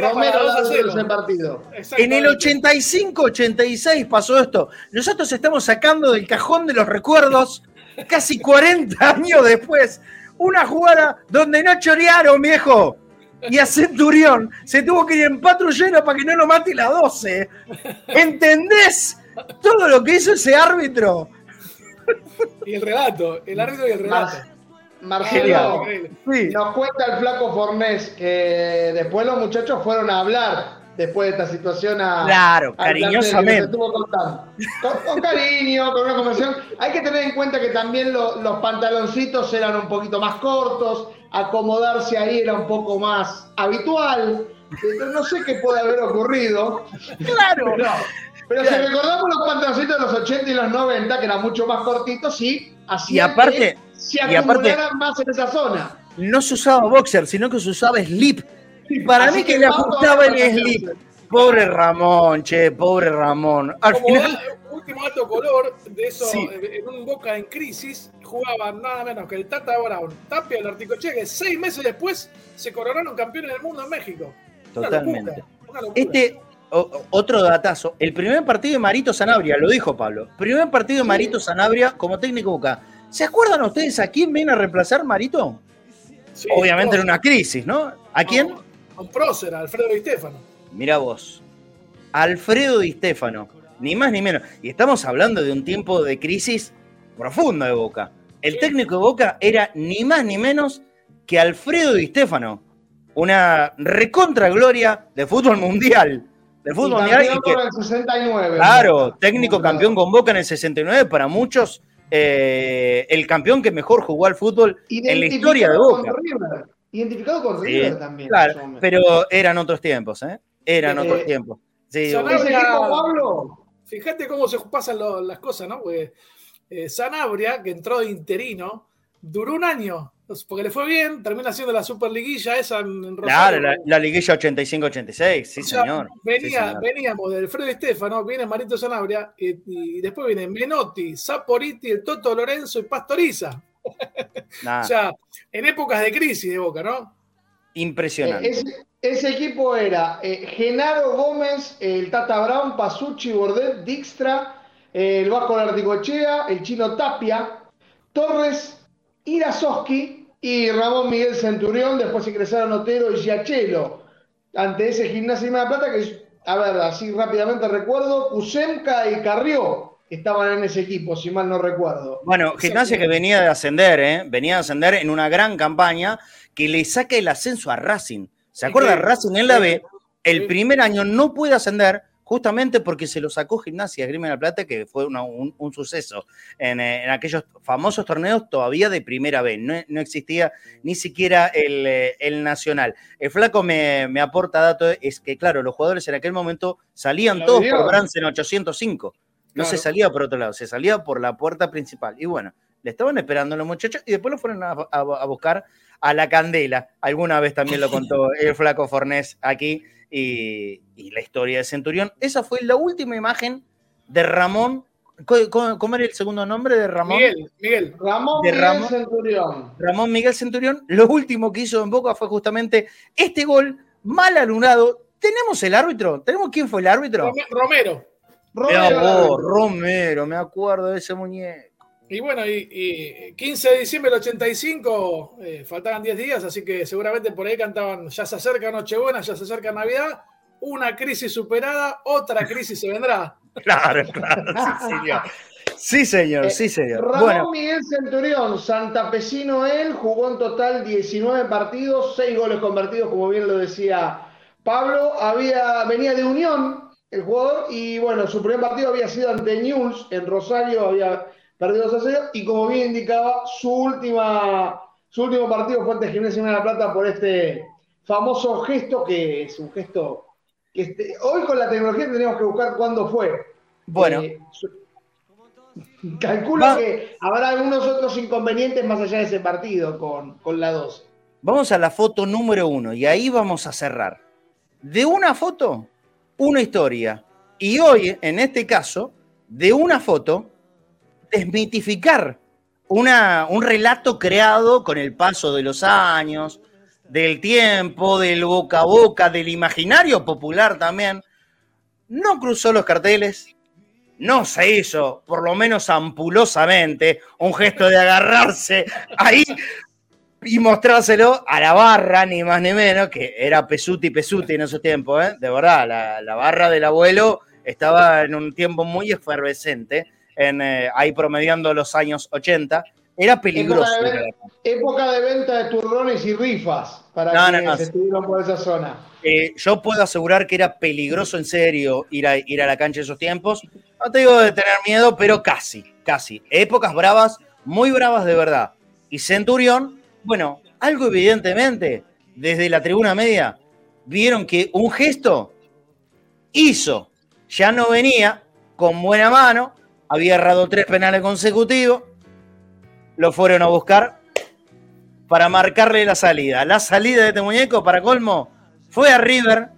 Romero 2 a árbitro de 0. ese partido. En el 85-86 pasó esto. Nosotros estamos sacando del cajón de los recuerdos, casi 40 años después, una jugada donde no chorearon, viejo. Y a Centurión se tuvo que ir en patrullero para que no lo mate la 12. ¿Entendés todo lo que hizo ese árbitro? Y el relato, el árbitro y el relato. Marcelo, Increíble. nos cuenta el flaco Fornés que después los muchachos fueron a hablar después de esta situación a. Claro, cariñosamente. nos estuvo contando. Con, con cariño, con una conversación. Hay que tener en cuenta que también lo- los pantaloncitos eran un poquito más cortos, acomodarse ahí era un poco más habitual. No sé qué puede haber ocurrido. Claro. Pero, pero si recordamos los pantaloncitos de los 80 y los 90, que eran mucho más cortitos, sí, hacía Y aparte- que se acumularan más en esa zona. No se usaba boxer, sino que se usaba slip. Y para Así mí que que le ajustaba el slip. Pobre Ramón, che, pobre Ramón. Al Como final, da- último dato color de eso, Sí. eh, en un Boca en crisis, jugaban nada menos que el Tata Brown, Tapia el Articoche, que seis meses después se coronaron campeones del mundo en México. Una Totalmente. locura, una locura. Este, o- otro datazo. El primer partido de Marito Sanabria, lo dijo Pablo. Primer partido de Marito Sanabria como técnico Boca. ¿Se acuerdan ustedes a quién viene a reemplazar Marito? Sí, Obviamente en una crisis, ¿no? ¿A quién? Con Prócer, Alfredo Di Stefano. Mira vos. Alfredo Di Stefano. Ni más ni menos. Y estamos hablando de un tiempo de crisis profunda de Boca. El técnico de Boca era ni más ni menos que Alfredo Di Stefano. Una recontra gloria de fútbol mundial. Del fútbol y campeón que- con el 69. Claro, técnico campeón con Boca en el 69, para muchos eh, el campeón que mejor jugó al fútbol en la historia de Identificado Boca. con River. Identificado con Sí, River también. claro, pero eran otros tiempos, ¿eh? Eran Eh, otros tiempos. Sí, Sanabria- Ese equipo, Pablo, Fíjate cómo se pasan lo- las cosas, ¿no? Porque eh, Sanabria, que entró de interino, duró un año, porque le fue bien, termina siendo la Superliguilla esa en en claro, Rosario. la, la liguilla 85-86, sí, O sea, señor. Sí, Venía, señor. veníamos del Freddy Stefano, viene Marito Sanabria, y, y después viene Menotti, Saporiti, el Toto Lorenzo y Pastoriza. Nah, O sea, en épocas de crisis de Boca, ¿no? impresionante. eh, ese, ese equipo era eh, Genaro Gómez, el Tata Brown, Pasucci, Bordet, Dijkstra, eh, el Vasco Larticochea, el Chino Tapia, Torres, Irasoski y Ramón Miguel Centurión. Después ingresaron Otero y Giachelo. Ante ese gimnasio de La Plata, que, es- a ver, así rápidamente recuerdo, Kusemka y Carrió estaban en ese equipo, si mal no recuerdo. Bueno, Gimnasia que venía de ascender, ¿eh? Venía de ascender en una gran campaña que le saca el ascenso a Racing. ¿Se acuerda? Racing en la B, el sí. primer año no puede ascender justamente porque se lo sacó Gimnasia Grima de la Plata, que fue una- un, un suceso en, eh, en aquellos famosos torneos todavía de primera B. No, no existía ni siquiera el, eh, el Nacional. El flaco me, me aporta dato, es que claro, los jugadores en aquel momento salían todos por Bransen 805. No se salía por otro lado, se salía por la puerta principal. Y bueno, le estaban esperando los muchachos y después lo fueron a, a- a buscar a la candela. Alguna vez también lo contó el flaco Fornés aquí y, y la historia de Centurión. Esa fue la última imagen de Ramón. ¿Cómo, era el segundo nombre de Ramón? Miguel, Miguel. Ramón De Miguel Ramón. Centurión. Ramón Miguel Centurión. Lo último que hizo en Boca fue justamente este gol mal alunado. ¿Tenemos el árbitro? ¿Tenemos quién fue el árbitro? Rome- Romero. Romero. vos, Romero, me acuerdo de ese muñeco. Y bueno, y, y 15 de diciembre del 85, eh, faltaban 10 días, así que seguramente por ahí cantaban, ya se acerca Nochebuena, ya se acerca Navidad, una crisis superada, otra crisis se vendrá. Claro, claro, sí, señor. Sí, señor, sí, señor. Ramón Bueno, Miguel Centurión, santapecino él, jugó en total 19 partidos, 6 goles convertidos, como bien lo decía Pablo. Había, venía de Unión el jugador y bueno, su primer partido había sido ante Newell's en Rosario, había perdido 2 a 0 y como bien indicaba, su, última, su último partido fue ante Gimnasia de la Plata por este famoso gesto que es un gesto que este- hoy con la tecnología tendríamos que buscar cuándo fue. bueno, Eh, Calculo Va- que habrá algunos otros inconvenientes más allá de ese partido con, con la 2. vamos a la foto número uno y ahí vamos a cerrar. De una foto, una historia. Y hoy, en este caso, de una foto, desmitificar una, un relato creado con el paso de los años, del tiempo, del boca a boca, del imaginario popular también. No cruzó los carteles, no se hizo, por lo menos ampulosamente, un gesto de agarrarse ahí y mostrárselo a la barra, ni más ni menos, que era Pesuti Pesuti en esos tiempos, ¿eh? de verdad, la, la barra del abuelo estaba en un tiempo muy efervescente, en, eh, ahí promediando los años 80, era peligroso. Época de, época de venta de turrones y rifas para No, quienes no. estuvieron por esa zona. Eh, yo puedo asegurar que era peligroso en serio ir a, ir a la cancha en esos tiempos. No te digo de tener miedo, pero casi, casi. Épocas bravas, muy bravas de verdad. Y Centurión, bueno, algo evidentemente, desde la tribuna media, vieron que un gesto hizo. Ya no venía con buena mano, había errado tres penales consecutivos, lo fueron a buscar para marcarle la salida. La salida de este muñeco, para colmo, fue a River,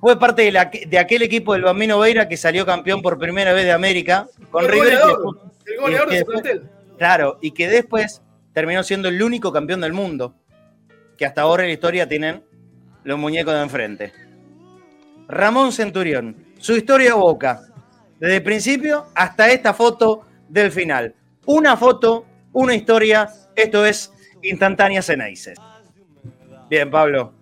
fue parte de, la- de aquel equipo del Bambino Veira que salió campeón por primera vez de América con El River. que goleador, el goleador que de su plantel. Claro, y que después terminó siendo el único campeón del mundo, que hasta ahora en la historia tienen los muñecos de enfrente. Ramón Centurión, su historia boca, desde el principio hasta esta foto del final. Una foto, una historia, esto es Instantáneas Ceneices. Bien, Pablo,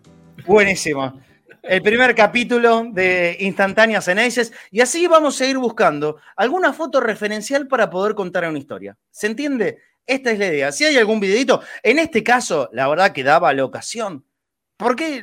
buenísimo. El primer capítulo de Instantáneas Ceneices y así vamos a ir buscando alguna foto referencial para poder contar una historia. ¿Se entiende? Esta es la idea. Si hay algún videito, en este caso, la verdad que daba la ocasión. ¿Por qué?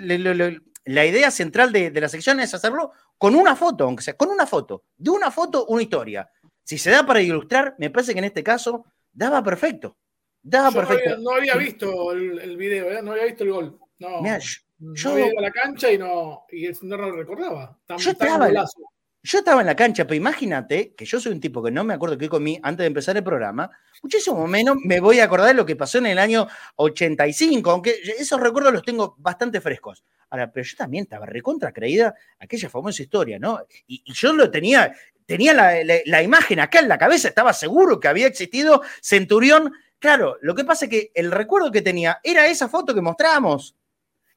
La idea central de, de la sección es hacerlo con una foto, aunque sea con una foto. De una foto, una historia. Si se da para ilustrar, me parece que en este caso daba perfecto. Daba Yo no perfecto. había, no había visto el, el video, ¿eh? no había visto el gol. No, Mirá, yo- no yo- había ido a la cancha y no, y no lo recordaba. Tan, Yo tan estaba, en- golazo. Yo estaba en la cancha, pero imagínate que yo soy un tipo que no me acuerdo qué comí antes de empezar el programa. Muchísimo menos me voy a acordar de lo que pasó en el año 85, aunque esos recuerdos los tengo bastante frescos. Ahora, pero yo también estaba recontra creída aquella famosa historia, ¿no? Y, yo lo tenía, tenía la, la- imagen acá en la cabeza, estaba seguro que había existido Centurión. Claro, lo que pasa es que el recuerdo que tenía era esa foto que mostrábamos,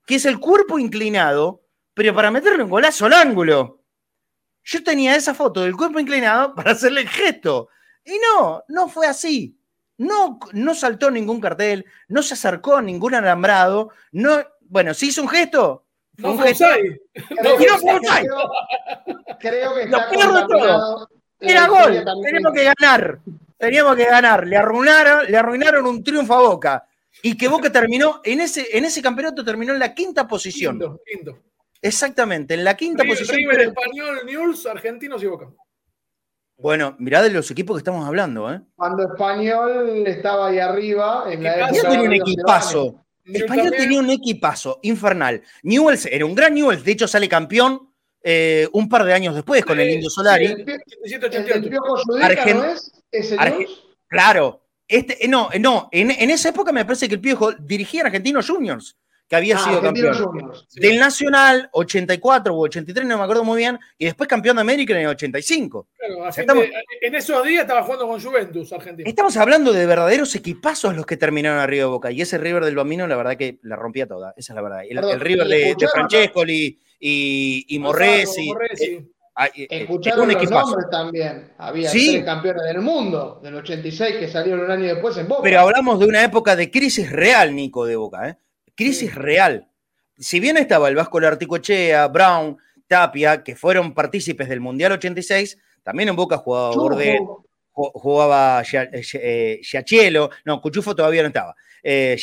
que es el cuerpo inclinado, pero para meterle un golazo al ángulo. Yo tenía esa foto del cuerpo inclinado para hacerle el gesto. Y no, no fue así. No, no saltó ningún cartel, no se acercó a ningún alambrado. No, bueno, sí hizo un gesto. Fue No un gesto. Creo, Y no fue offside. creo que Lo está todo, la Era gol. Teníamos que ganar. Teníamos que ganar. Le arruinaron, le arruinaron un triunfo a Boca. Y que Boca terminó, en ese, en ese campeonato terminó en la quinta posición. Quinto, quinto. Exactamente, en la quinta River, posición. River, pero- Español, News, Argentinos y Boca. Bueno, mirá de los equipos que estamos hablando, ¿eh? Cuando Español estaba ahí arriba, en la Español época tenía un equipazo. Español tenía un equipazo infernal. Newell's era un gran Newell's, de hecho sale campeón eh, un par de años después con el Indio Solari. El, Piojo Judica, Argen- ¿no es? Claro. Este, no, eh, no, en, en esa época me parece que el Piojo dirigía a Argentinos Juniors, que había Ah, sido campeón. Juniors. Del Nacional, 84 o 83, no me acuerdo muy bien, y después campeón de América en el 85. Claro, O sea, de- en esos días estaba jugando con Juventus, Argentina. Estamos hablando de verdaderos equipazos los que terminaron arriba de Boca. Y ese River del Bambino, la verdad que la rompía toda. Esa es la verdad. El, Perdón, el River ¿y de, de? Francescoli y, y Morresi. Morresi. eh, ah, eh, eh, Escucharon los equipazo. nombres también. Había Sí. tres campeones del mundo del 86 que salieron un año después en Boca. Pero hablamos de una época de crisis real, Nico, de Boca. ¿eh? Crisis real. Si bien estaba el Vasco Larticochea, Brown, Tapia, que fueron partícipes del Mundial 86, también en Boca jugaba Chujo. Bordet, ju- jugaba eh, eh, Giachelo, no, Cuchufo todavía no estaba, eh,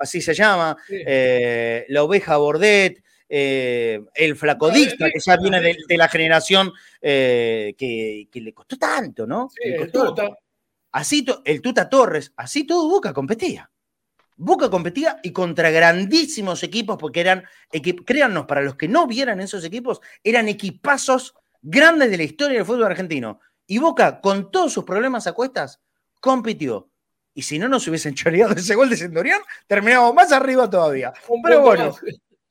así se llama, Sí. eh, la oveja Bordet, eh, el flacodista, que ya viene de, de la generación eh, que, que le costó tanto, ¿no? Sí, Le el costó. Tuta. Así to- el Tuta Torres, así todo Boca competía. Boca competía y contra grandísimos equipos, porque eran, equip- créannos, para los que no vieran esos equipos, eran equipazos grandes de la historia del fútbol argentino. Y Boca, con todos sus problemas a cuestas, compitió. Y si no nos hubiesen choreado ese gol de Centurión, terminábamos más arriba todavía. Pero bueno, más.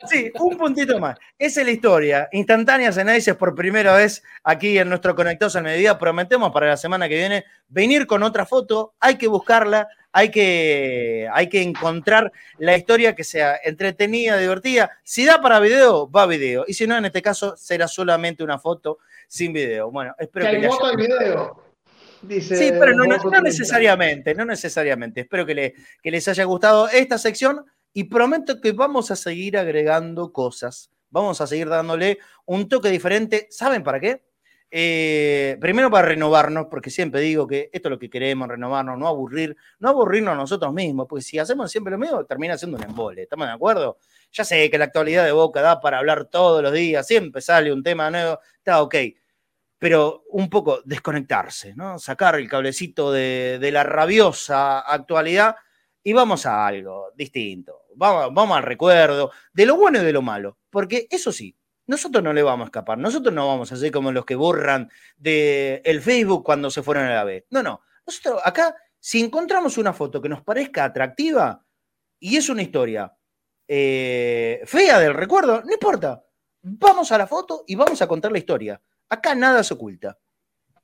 Sí, un puntito más. Esa es la historia. Instantáneas análisis por primera vez aquí en nuestro Conectados al Mediodía. Prometemos para la semana que viene venir con otra foto. Hay que buscarla, hay que, hay que encontrar la historia que sea entretenida, divertida. Si da para video, va video. Y si no, en este caso, será solamente una foto sin video. Bueno, espero Que que, foto haya- y video. Dice Sí, pero no, necesariamente, no necesariamente. Espero que, le- que les haya gustado esta sección y prometo que vamos a seguir agregando cosas. Vamos a seguir dándole un toque diferente. ¿Saben para qué? Eh, primero para renovarnos, porque siempre digo que esto es lo que queremos, renovarnos, no aburrir, no aburrirnos a nosotros mismos, porque si hacemos siempre lo mismo, termina siendo un embole. ¿Estamos de acuerdo? Ya sé que la actualidad de Boca da para hablar todos los días, siempre sale un tema nuevo, está ok pero un poco desconectarse, ¿no? Sacar el cablecito de, de la rabiosa actualidad y vamos a algo distinto. Vamos, vamos al recuerdo de lo bueno y de lo malo, porque eso sí, nosotros no le vamos a escapar, nosotros no vamos a ser como los que borran de el Facebook cuando se fueron a la B. No, no, nosotros acá, si encontramos una foto que nos parezca atractiva y es una historia eh, fea del recuerdo, no importa, vamos a la foto y vamos a contar la historia. Acá nada se oculta.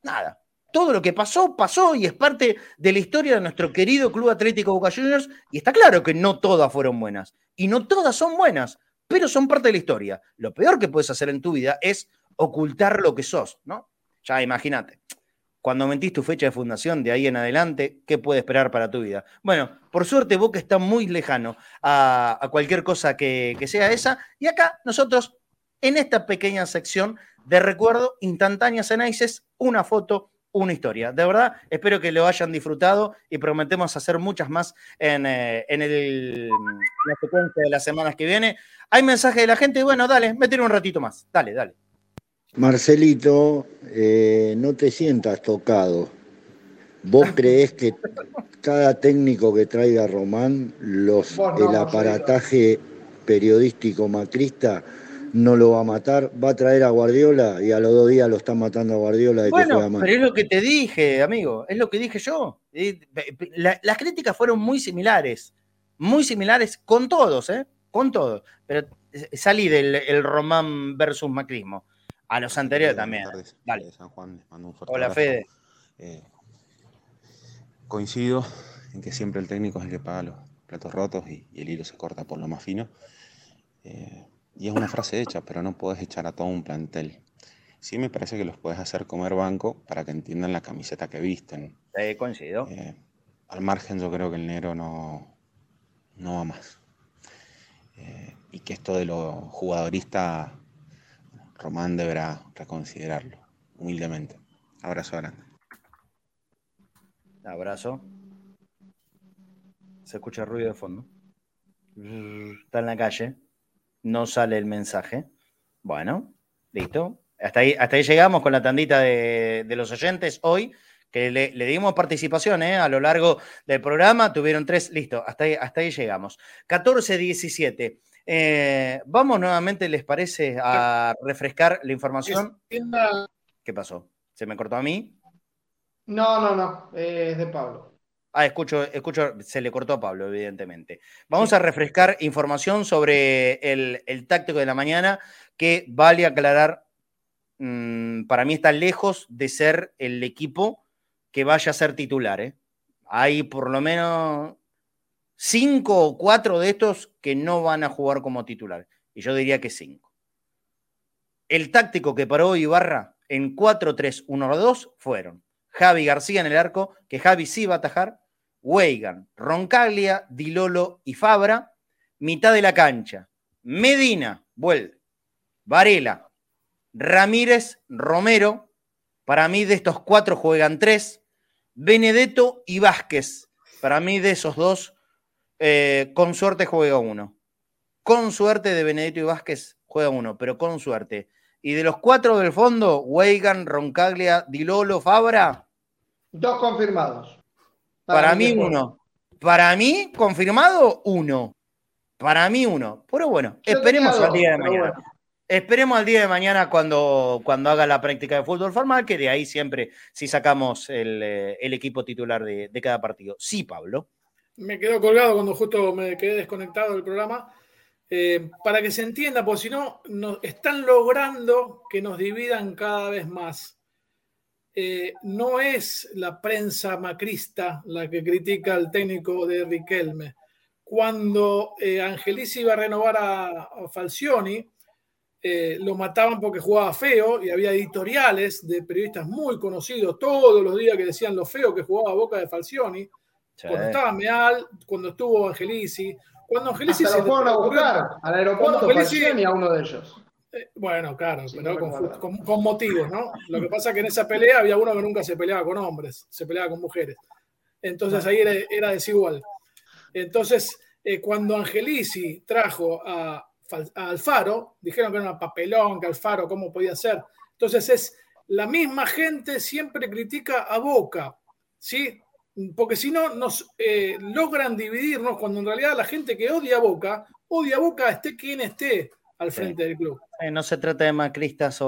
Nada. Todo lo que pasó, pasó y es parte de la historia de nuestro querido Club Atlético Boca Juniors. Y está claro que no todas fueron buenas. Y no todas son buenas, pero son parte de la historia. Lo peor que puedes hacer en tu vida es ocultar lo que sos, ¿no? Ya imagínate. Cuando mentís tu fecha de fundación, de ahí en adelante, ¿qué puede esperar para tu vida? Bueno, por suerte Boca está muy lejano a, cualquier cosa que, que sea esa. Y acá nosotros, en esta pequeña sección de recuerdo, instantáneas análisis, una foto una historia. De verdad, espero que lo hayan disfrutado y prometemos hacer muchas más en, eh, en el- la secuencia de las semanas que viene. Hay mensaje de la gente, bueno, dale, métele un ratito más. Dale, dale. Marcelito, eh, no te sientas tocado. ¿Vos creés que cada técnico que traiga Román, los, no, el aparataje periodístico macrista no lo va a matar? Va a traer a Guardiola y a los dos días lo están matando a Guardiola de que juega Bueno, mal. pero es lo que te dije, amigo, es lo que dije yo. Eh, la- las críticas fueron muy similares, muy similares con todos, ¿eh? Con todos. Pero eh, salí del el Román versus Macrismo. A los anteriores también. Dale. de San Juan, les mando un fuerte Hola, abrazo. Fede. Eh, coincido en que siempre el técnico es el que paga los platos rotos y, y el hilo se corta por lo más fino. Eh, y es una frase hecha, pero no puedes echar a todo un plantel. Sí me parece que los puedes hacer comer banco para que entiendan la camiseta que visten. Eh, coincido. al margen yo creo que el negro no, no va más. Eh, y que esto de lo jugadorista, Román deberá reconsiderarlo, humildemente. Abrazo grande. Abrazo. Se escucha ruido de fondo. Está en la calle. No sale el mensaje. Bueno, listo. Hasta ahí, hasta ahí llegamos con la tandita de, de los oyentes hoy, que le, le dimos participación ¿eh? a lo largo del programa. Tuvieron tres. Listo, hasta ahí, hasta ahí llegamos. 14-17. Eh, vamos nuevamente, ¿les parece, a refrescar la información? ¿Qué pasó? ¿Se me cortó a mí? No, no, no, eh, es de Pablo. Ah, escucho, escucho, se le cortó a Pablo, evidentemente. Vamos a refrescar información sobre el, el táctico de la mañana, que vale aclarar, mm, para mí está lejos de ser el equipo que vaya a ser titular. ¿eh? Hay por lo menos cinco o cuatro de estos que no van a jugar como titular. Y yo diría que cinco. El táctico que paró Ibarra en 4-3-1-2 fueron Javi García en el arco, que Javi sí va a atajar, Weigan, Roncaglia, Dilolo y Fabra, mitad de la cancha, Medina, vuelve, Varela, Ramírez, Romero, para mí de estos cuatro juegan tres, Benedetto y Vázquez, para mí de esos dos, eh, con suerte juega uno. Con suerte de Benedetto y Vázquez juega uno, pero con suerte. Y de los cuatro del fondo, Weigan, Roncaglia, Dilolo, Fabra, Dos confirmados. para mí uno. Para mí, confirmado, uno. Para mí uno. Pero bueno, Yo esperemos al día de mañana. bueno. Esperemos al día de mañana cuando, cuando haga la práctica de fútbol formal, que de ahí siempre sí sacamos el, eh, el equipo titular de, de cada partido. Sí, Pablo. me quedo colgado cuando justo me quedé desconectado del programa. Eh, para que se entienda, porque si no, nos están logrando que nos dividan cada vez más. Eh, no es la prensa macrista la que critica al técnico de Riquelme. Cuando eh, Angelici iba a renovar a, a Falcioni, eh, lo mataban porque jugaba feo y había editoriales de periodistas muy conocidos todos los días que decían lo feo que jugaba Boca de Falcioni. Cuando estaba Meal, cuando estuvo Angelici, cuando Angelici Hasta se lo fueron a buscar al aeropuerto Angelici- Falcioni a uno de ellos. Eh, Bueno, claro, pero con, con- con motivos, ¿no? Lo que pasa es que en esa pelea había uno que nunca se peleaba con hombres, se peleaba con mujeres. Entonces ahí era, era desigual. Entonces, eh, cuando Angelici trajo a Alfaro, dijeron que era una papelón, que Alfaro, ¿cómo podía ser? Entonces es la misma gente siempre critica a Boca, ¿sí? Porque si no, nos eh, logran dividirnos cuando en realidad la gente que odia a Boca, odia a Boca esté quien esté al frente del club. Eh, no se trata de macristas o,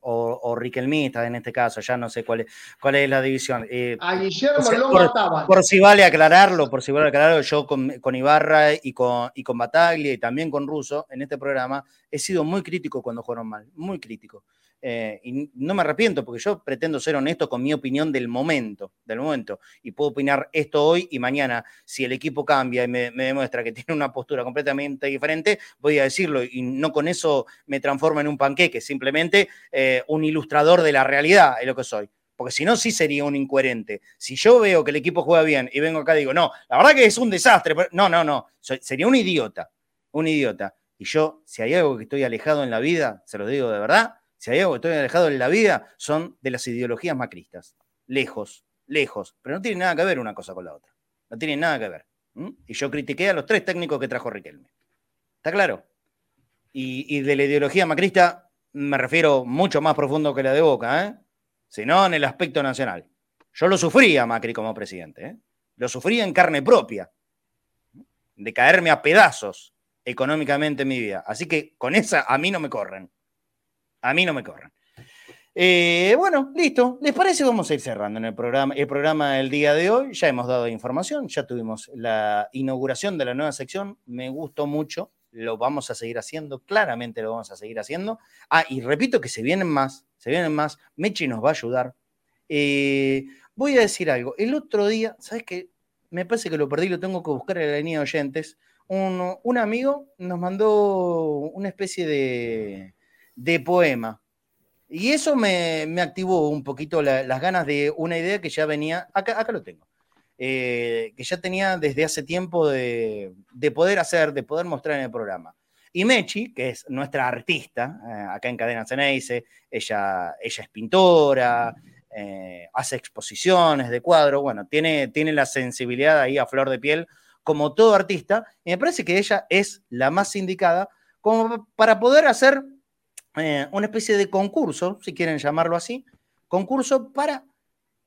o, o riquelmistas en este caso, ya no sé cuál es, cuál es la división. Eh, A Guillermo por si- lo por- mataban. Por si vale aclararlo, por si vale aclararlo, yo con, con Ibarra y con, y con Bataglia y también con Russo en este programa he sido muy crítico cuando jugaron mal, muy crítico. Eh, y no me arrepiento porque yo pretendo ser honesto con mi opinión del momento, del momento. Y puedo opinar esto hoy y mañana, si el equipo cambia y me, me demuestra que tiene una postura completamente diferente, voy a decirlo y no con eso me transformo en un panqueque, simplemente eh, un ilustrador de la realidad es lo que soy. Porque si no, sí sería un incoherente. Si yo veo que el equipo juega bien y vengo acá y digo, no, la verdad que es un desastre. pero- No, no, no. Sería un idiota. Un idiota. Y yo, si hay algo que estoy alejado en la vida, se lo digo de verdad, Si hay algo que estoy alejado en la vida, son de las ideologías macristas. Lejos, lejos. Pero no tiene nada que ver una cosa con la otra. No tiene nada que ver. Y yo critiqué a los tres técnicos que trajo Riquelme. ¿Está claro? Y, y de la ideología macrista me refiero mucho más profundo que la de Boca, ¿eh? sino en el aspecto nacional. Yo lo sufrí a Macri como presidente. ¿eh? Lo sufrí en carne propia. De caerme a pedazos económicamente en mi vida. Así que con esa a mí no me corren. A mí no me corren. Eh, bueno, listo. ¿Les parece? Vamos a ir cerrando en el programa, el programa del día de hoy. Ya hemos dado información, ya tuvimos la inauguración de la nueva sección. Me gustó mucho. Lo vamos a seguir haciendo, claramente lo vamos a seguir haciendo. Ah, y repito que se vienen más, se vienen más. Mechi nos va a ayudar. Eh, voy a decir algo. El otro día, ¿sabes qué? Me parece que lo perdí, lo tengo que buscar en la línea de oyentes. Un, un amigo nos mandó una especie de, de poema. Y eso me, activó un poquito la- las ganas de una idea que ya venía, acá, acá lo tengo, eh, que ya tenía desde hace tiempo de, de poder hacer, de poder mostrar en el programa. Y Mechi, que es nuestra artista, eh, acá en Cadena Ceneice, ella, ella es pintora, eh, hace exposiciones de cuadro, bueno, tiene, tiene la sensibilidad ahí a flor de piel como todo artista, y me parece que ella es la más indicada como para poder hacer eh, una especie de concurso, si quieren llamarlo así, concurso para,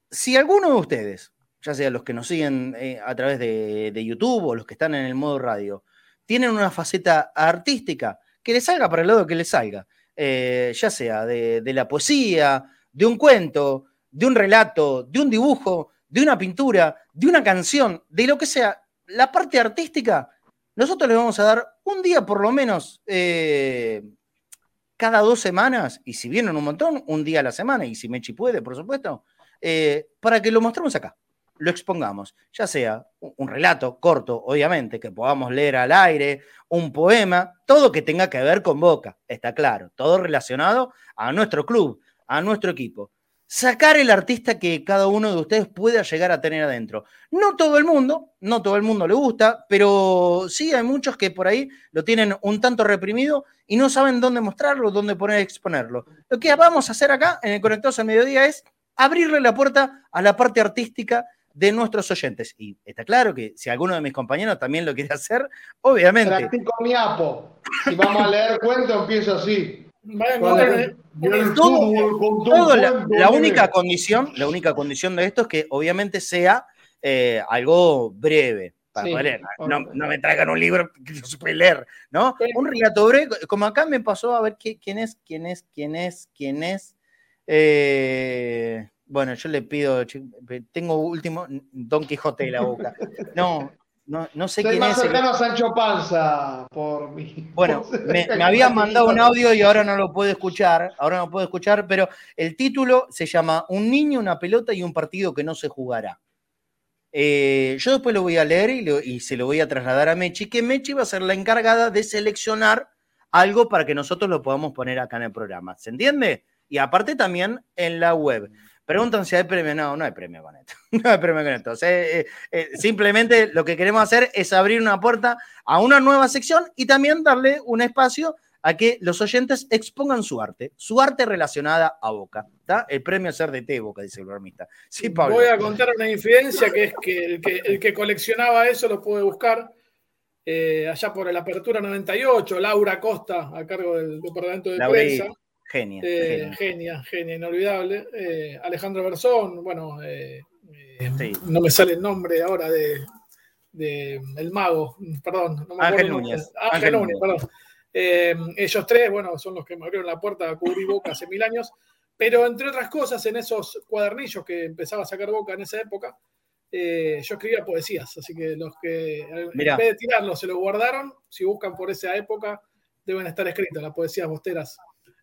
si alguno de ustedes, ya sea los que nos siguen eh, a través de, YouTube o los que están en el modo radio, tienen una faceta artística, que les salga para el lado que les salga, eh, ya sea de, la poesía, de un cuento, de un relato, de un dibujo, de una pintura, de una canción, de lo que sea, la parte artística, nosotros les vamos a dar un día por lo menos cada dos semanas, y si vienen un montón, un día a la semana, y si Mechi puede, por supuesto, eh, para que lo mostremos acá, lo expongamos, ya sea un relato corto, obviamente, que podamos leer al aire, un poema, todo que tenga que ver con Boca, está claro, todo relacionado a nuestro club, a nuestro equipo. Sacar el artista que cada uno de ustedes pueda llegar a tener adentro. No todo el mundo, no todo el mundo le gusta, pero sí hay muchos que por ahí lo tienen un tanto reprimido y no saben dónde mostrarlo, dónde poner exponerlo. Lo que vamos a hacer acá en el Conectados al Mediodía es abrirle la puerta a la parte artística de nuestros oyentes. Y está claro que si alguno de mis compañeros también lo quiere hacer, obviamente. Practico mi apo. Si vamos a leer cuento, empiezo así. El la, única condición, la única condición de esto es que obviamente sea eh, algo breve para Sí, poder leer. No, no me traigan un libro que no puede leer, ¿no? Un relato breve, como acá me pasó a ver qué- quién es, quién es, quién es, quién es. Eh, bueno, yo le pido, tengo último Don Quijote de la boca. No, no, no sé Soy quién más es. cercano a Sancho Panza por mi. bueno, me, me habían mandado un audio y ahora no lo puedo escuchar, ahora no puedo escuchar, pero el título se llama Un niño, una pelota y un partido que no se jugará. Eh, yo después lo voy a leer y, lo- y se lo voy a trasladar a Mechi, que Mechi va a ser la encargada de seleccionar algo para que nosotros lo podamos poner acá en el programa. ¿Se entiende? Y aparte también en la web. Preguntan si hay premio. No, no hay premio con esto. No hay premio con esto. O sea, eh, eh, simplemente lo que queremos hacer es abrir una puerta a una nueva sección y también darle un espacio a que los oyentes expongan su arte, su arte relacionada a Boca. ¿está? El premio ser de té, Boca, dice el bromista. Sí, Pablo. Voy a contar una infidencia que es que el que, el que coleccionaba eso lo puede buscar eh, allá por la apertura 98, Laura Costa, a cargo del departamento de Laurita, prensa. Genia. Eh, genia. genia, genia, inolvidable. Eh, Alejandro Bersón, bueno, eh, Sí. no me sale el nombre ahora de, de el mago, perdón. No me Ángel. Núñez. Ángel, Ángel Núñez, Núñez. perdón. Ellos tres, bueno, son los que me abrieron la puerta a cubrir Boca hace mil años, pero entre otras cosas, en esos cuadernillos que empezaba a sacar Boca en esa época, yo escribía poesías, así que los que en vez de tirarlos se lo guardaron, si buscan por esa época, deben estar escritas las poesías bosteras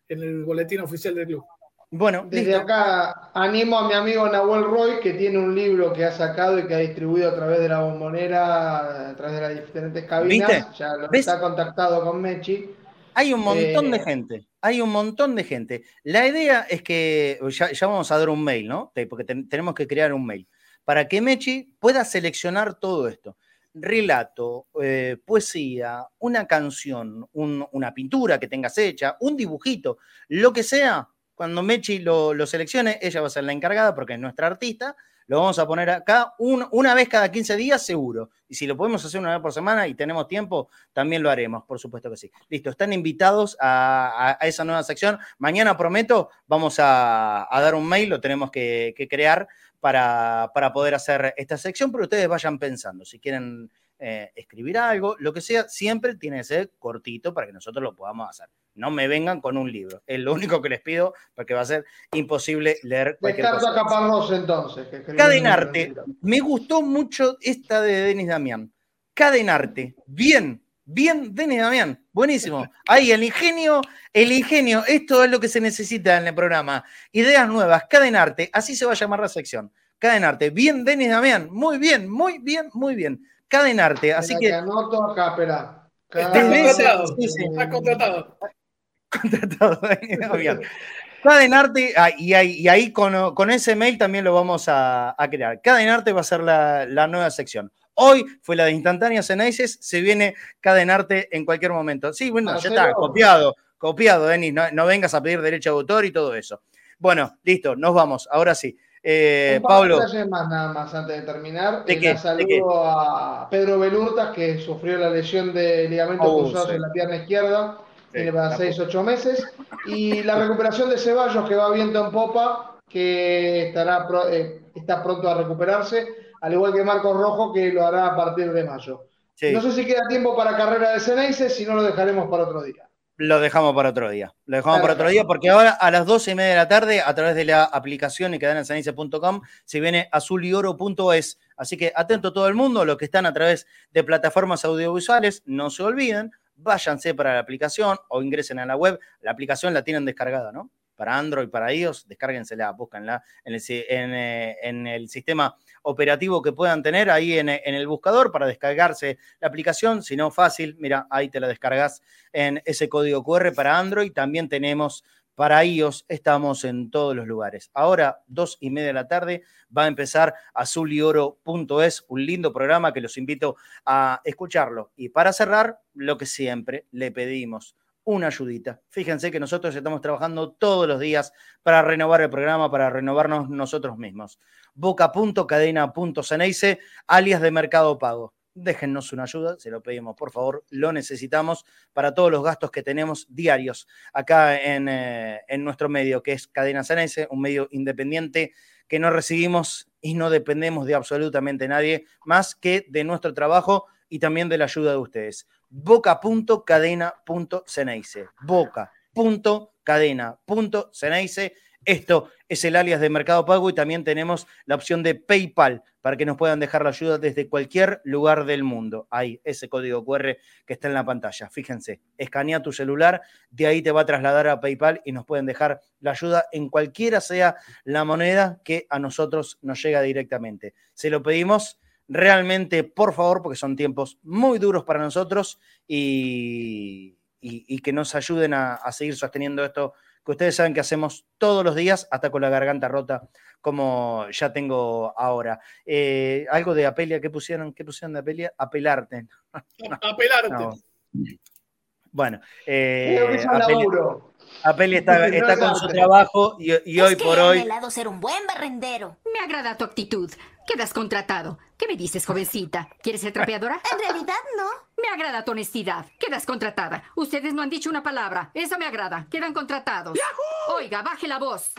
en el boletín oficial del club. Bueno, Desde acá animo a mi amigo Nahuel Roy, que tiene un libro que ha sacado y que ha distribuido a través de la bombonera, a través de las diferentes cabinas. ¿Viste? Ya lo ¿Ves? está contactado con Mechi. Hay un montón de Eh, gente, hay un montón de gente. La idea es que ya, ya vamos a dar un mail, ¿no? Porque ten- tenemos que crear un mail para que Mechi pueda seleccionar todo esto. Relato, eh, poesía, una canción, un- una pintura que tengas hecha, un dibujito, lo que sea, cuando Mechi lo, seleccione, ella va a ser la encargada porque es nuestra artista. Lo vamos a poner acá un- una vez cada 15 días, seguro. Y si lo podemos hacer una vez por semana y tenemos tiempo, también lo haremos, por supuesto que sí. Listo, están invitados a, esa nueva sección. Mañana, prometo, vamos a, dar un mail, lo tenemos que crear para, para poder hacer esta sección, pero ustedes vayan pensando. Si quieren eh, escribir algo, lo que sea, siempre tiene que ser cortito para que nosotros lo podamos hacer. No me vengan con un libro. Es lo único que les pido porque va a ser imposible leer cualquier cosa. Caparrós entonces. que Cadenarte. Me gustó mucho esta de Denis Damián. Cadenarte. Bien, bien, Denis Damián. Buenísimo. Ahí, el ingenio, el ingenio. Esto es lo que se necesita en el programa. Ideas nuevas. Cadenarte. Así se va a llamar la sección. Cadenarte. Bien, Denis Damián. Muy bien, muy bien, muy bien. Cadenarte. Así Mira, que. te anoto acá, espera. Contratado. sí, sí. Está contratado. contratado, Denis Damián. Cadenarte, ah, y ahí, y ahí con, con ese mail también lo vamos a, a crear. Cadenarte va a ser la, la nueva sección. Hoy fue la de instantáneas en ACES, se viene Cadenarte en cualquier momento. Sí, bueno, ya está, copiado, copiado, Denis, no, no vengas a pedir derecho de autor y todo eso. Bueno, listo, nos vamos, ahora sí. Eh, Un par Pablo, más nada más antes de terminar. ¿De Eh, qué? saludo ¿De qué? a Pedro Belurtas, que sufrió la lesión de ligamento Oh, cruzado sí. en la pierna izquierda. Tiene para la 6, 8 meses. Y la recuperación de Ceballos, que va viento en popa, que estará eh, está pronto a recuperarse, al igual que Marcos Rojo, que lo hará a partir de mayo. Sí. No sé si queda tiempo para carrera de Ceneice, si no lo dejaremos para otro día. Lo dejamos para otro día. Lo dejamos para otro día porque ahora a las 12 y media de la tarde, a través de la aplicación y cadenasanice.com, se viene azulyoro.es. Así que atento todo el mundo, los que están a través de plataformas audiovisuales, no se olviden, váyanse para la aplicación o ingresen a la web. La aplicación la tienen descargada, ¿no? Para Android, para iOS, descárguensela, en el, si- en, eh, en el sistema operativo que puedan tener ahí en, el buscador para descargarse la aplicación. Si no, fácil, mira, ahí te la descargas en ese código QR para Android. También tenemos para iOS, estamos en todos los lugares. Ahora, dos y media de la tarde, va a empezar azulyoro.es, un lindo programa que los invito a escucharlo. Y para cerrar, lo que siempre le pedimos, una ayudita. Fíjense que nosotros estamos trabajando todos los días para renovar el programa, para renovarnos nosotros mismos. Boca.cadena.ceneice, alias de Mercado Pago. Déjennos una ayuda, se lo pedimos, por favor, lo necesitamos para todos los gastos que tenemos diarios acá en, eh, en nuestro medio, que es Cadena Ceneice, un medio independiente que no recibimos y no dependemos de absolutamente nadie más que de nuestro trabajo y también de la ayuda de ustedes. Boca.cadena.ceneice. Boca.cadena.ceneice. Esto es el alias de Mercado Pago y también tenemos la opción de PayPal para que nos puedan dejar la ayuda desde cualquier lugar del mundo. Ahí, ese código QR que está en la pantalla. Fíjense, escanea tu celular, de ahí te va a trasladar a PayPal y nos pueden dejar la ayuda en cualquiera sea la moneda que a nosotros nos llega directamente. Se lo pedimos realmente, por favor, porque son tiempos muy duros para nosotros y, y- y que nos ayuden a, a seguir sosteniendo esto que ustedes saben que hacemos todos los días, hasta con la garganta rota, como ya tengo ahora. Eh, algo de Apelia, ¿qué pusieron? ¿Qué pusieron de Apelia? Apelarte. Apelarte. No. Bueno, eh, está, está es con su trabajo y, y hoy Es que por he hoy ser un buen barrendero. Me agrada tu actitud. Quedas contratado. ¿Qué me dices, jovencita? ¿Quieres ser trapeadora? En realidad, no. Me agrada tu honestidad. Quedas contratada. Ustedes no han dicho una palabra. Eso me agrada. Quedan contratados. Oiga, baje la voz.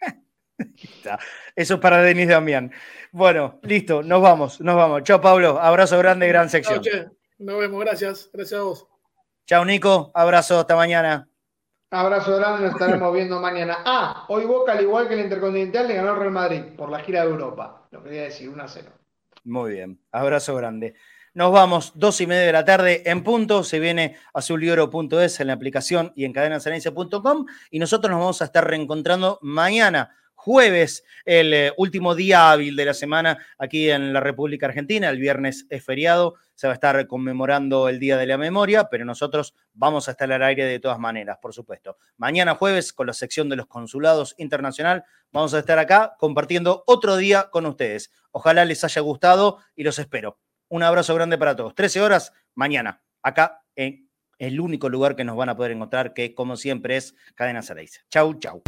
Eso es para Denis Damián. Bueno, listo, nos vamos, nos vamos. Chao, Pablo. Abrazo grande, gran Chao, sección. che. Nos vemos, gracias. Gracias a vos. Chao, Nico. Abrazo, hasta mañana. Abrazo grande, nos estaremos viendo mañana. Ah, hoy Boca, al igual que el Intercontinental, le ganó al Real Madrid por la gira de Europa. Lo quería decir, 1 a 0. Muy bien, abrazo grande. Nos vamos, dos y media de la tarde en punto. Se viene azulyoro.es en la aplicación y en cadenasenencia.com. Y nosotros nos vamos a estar reencontrando mañana, jueves, el eh, último día hábil de la semana aquí en la República Argentina. El viernes es feriado, se va a estar conmemorando el Día de la Memoria, pero nosotros vamos a estar al aire de todas maneras, por supuesto. Mañana jueves, con la sección de los consulados internacional, vamos a estar acá compartiendo otro día con ustedes. Ojalá les haya gustado y los espero. Un abrazo grande para todos. 13 horas mañana, acá en el único lugar que nos van a poder encontrar, que como siempre es Cadena Cereiza. Chau, chau.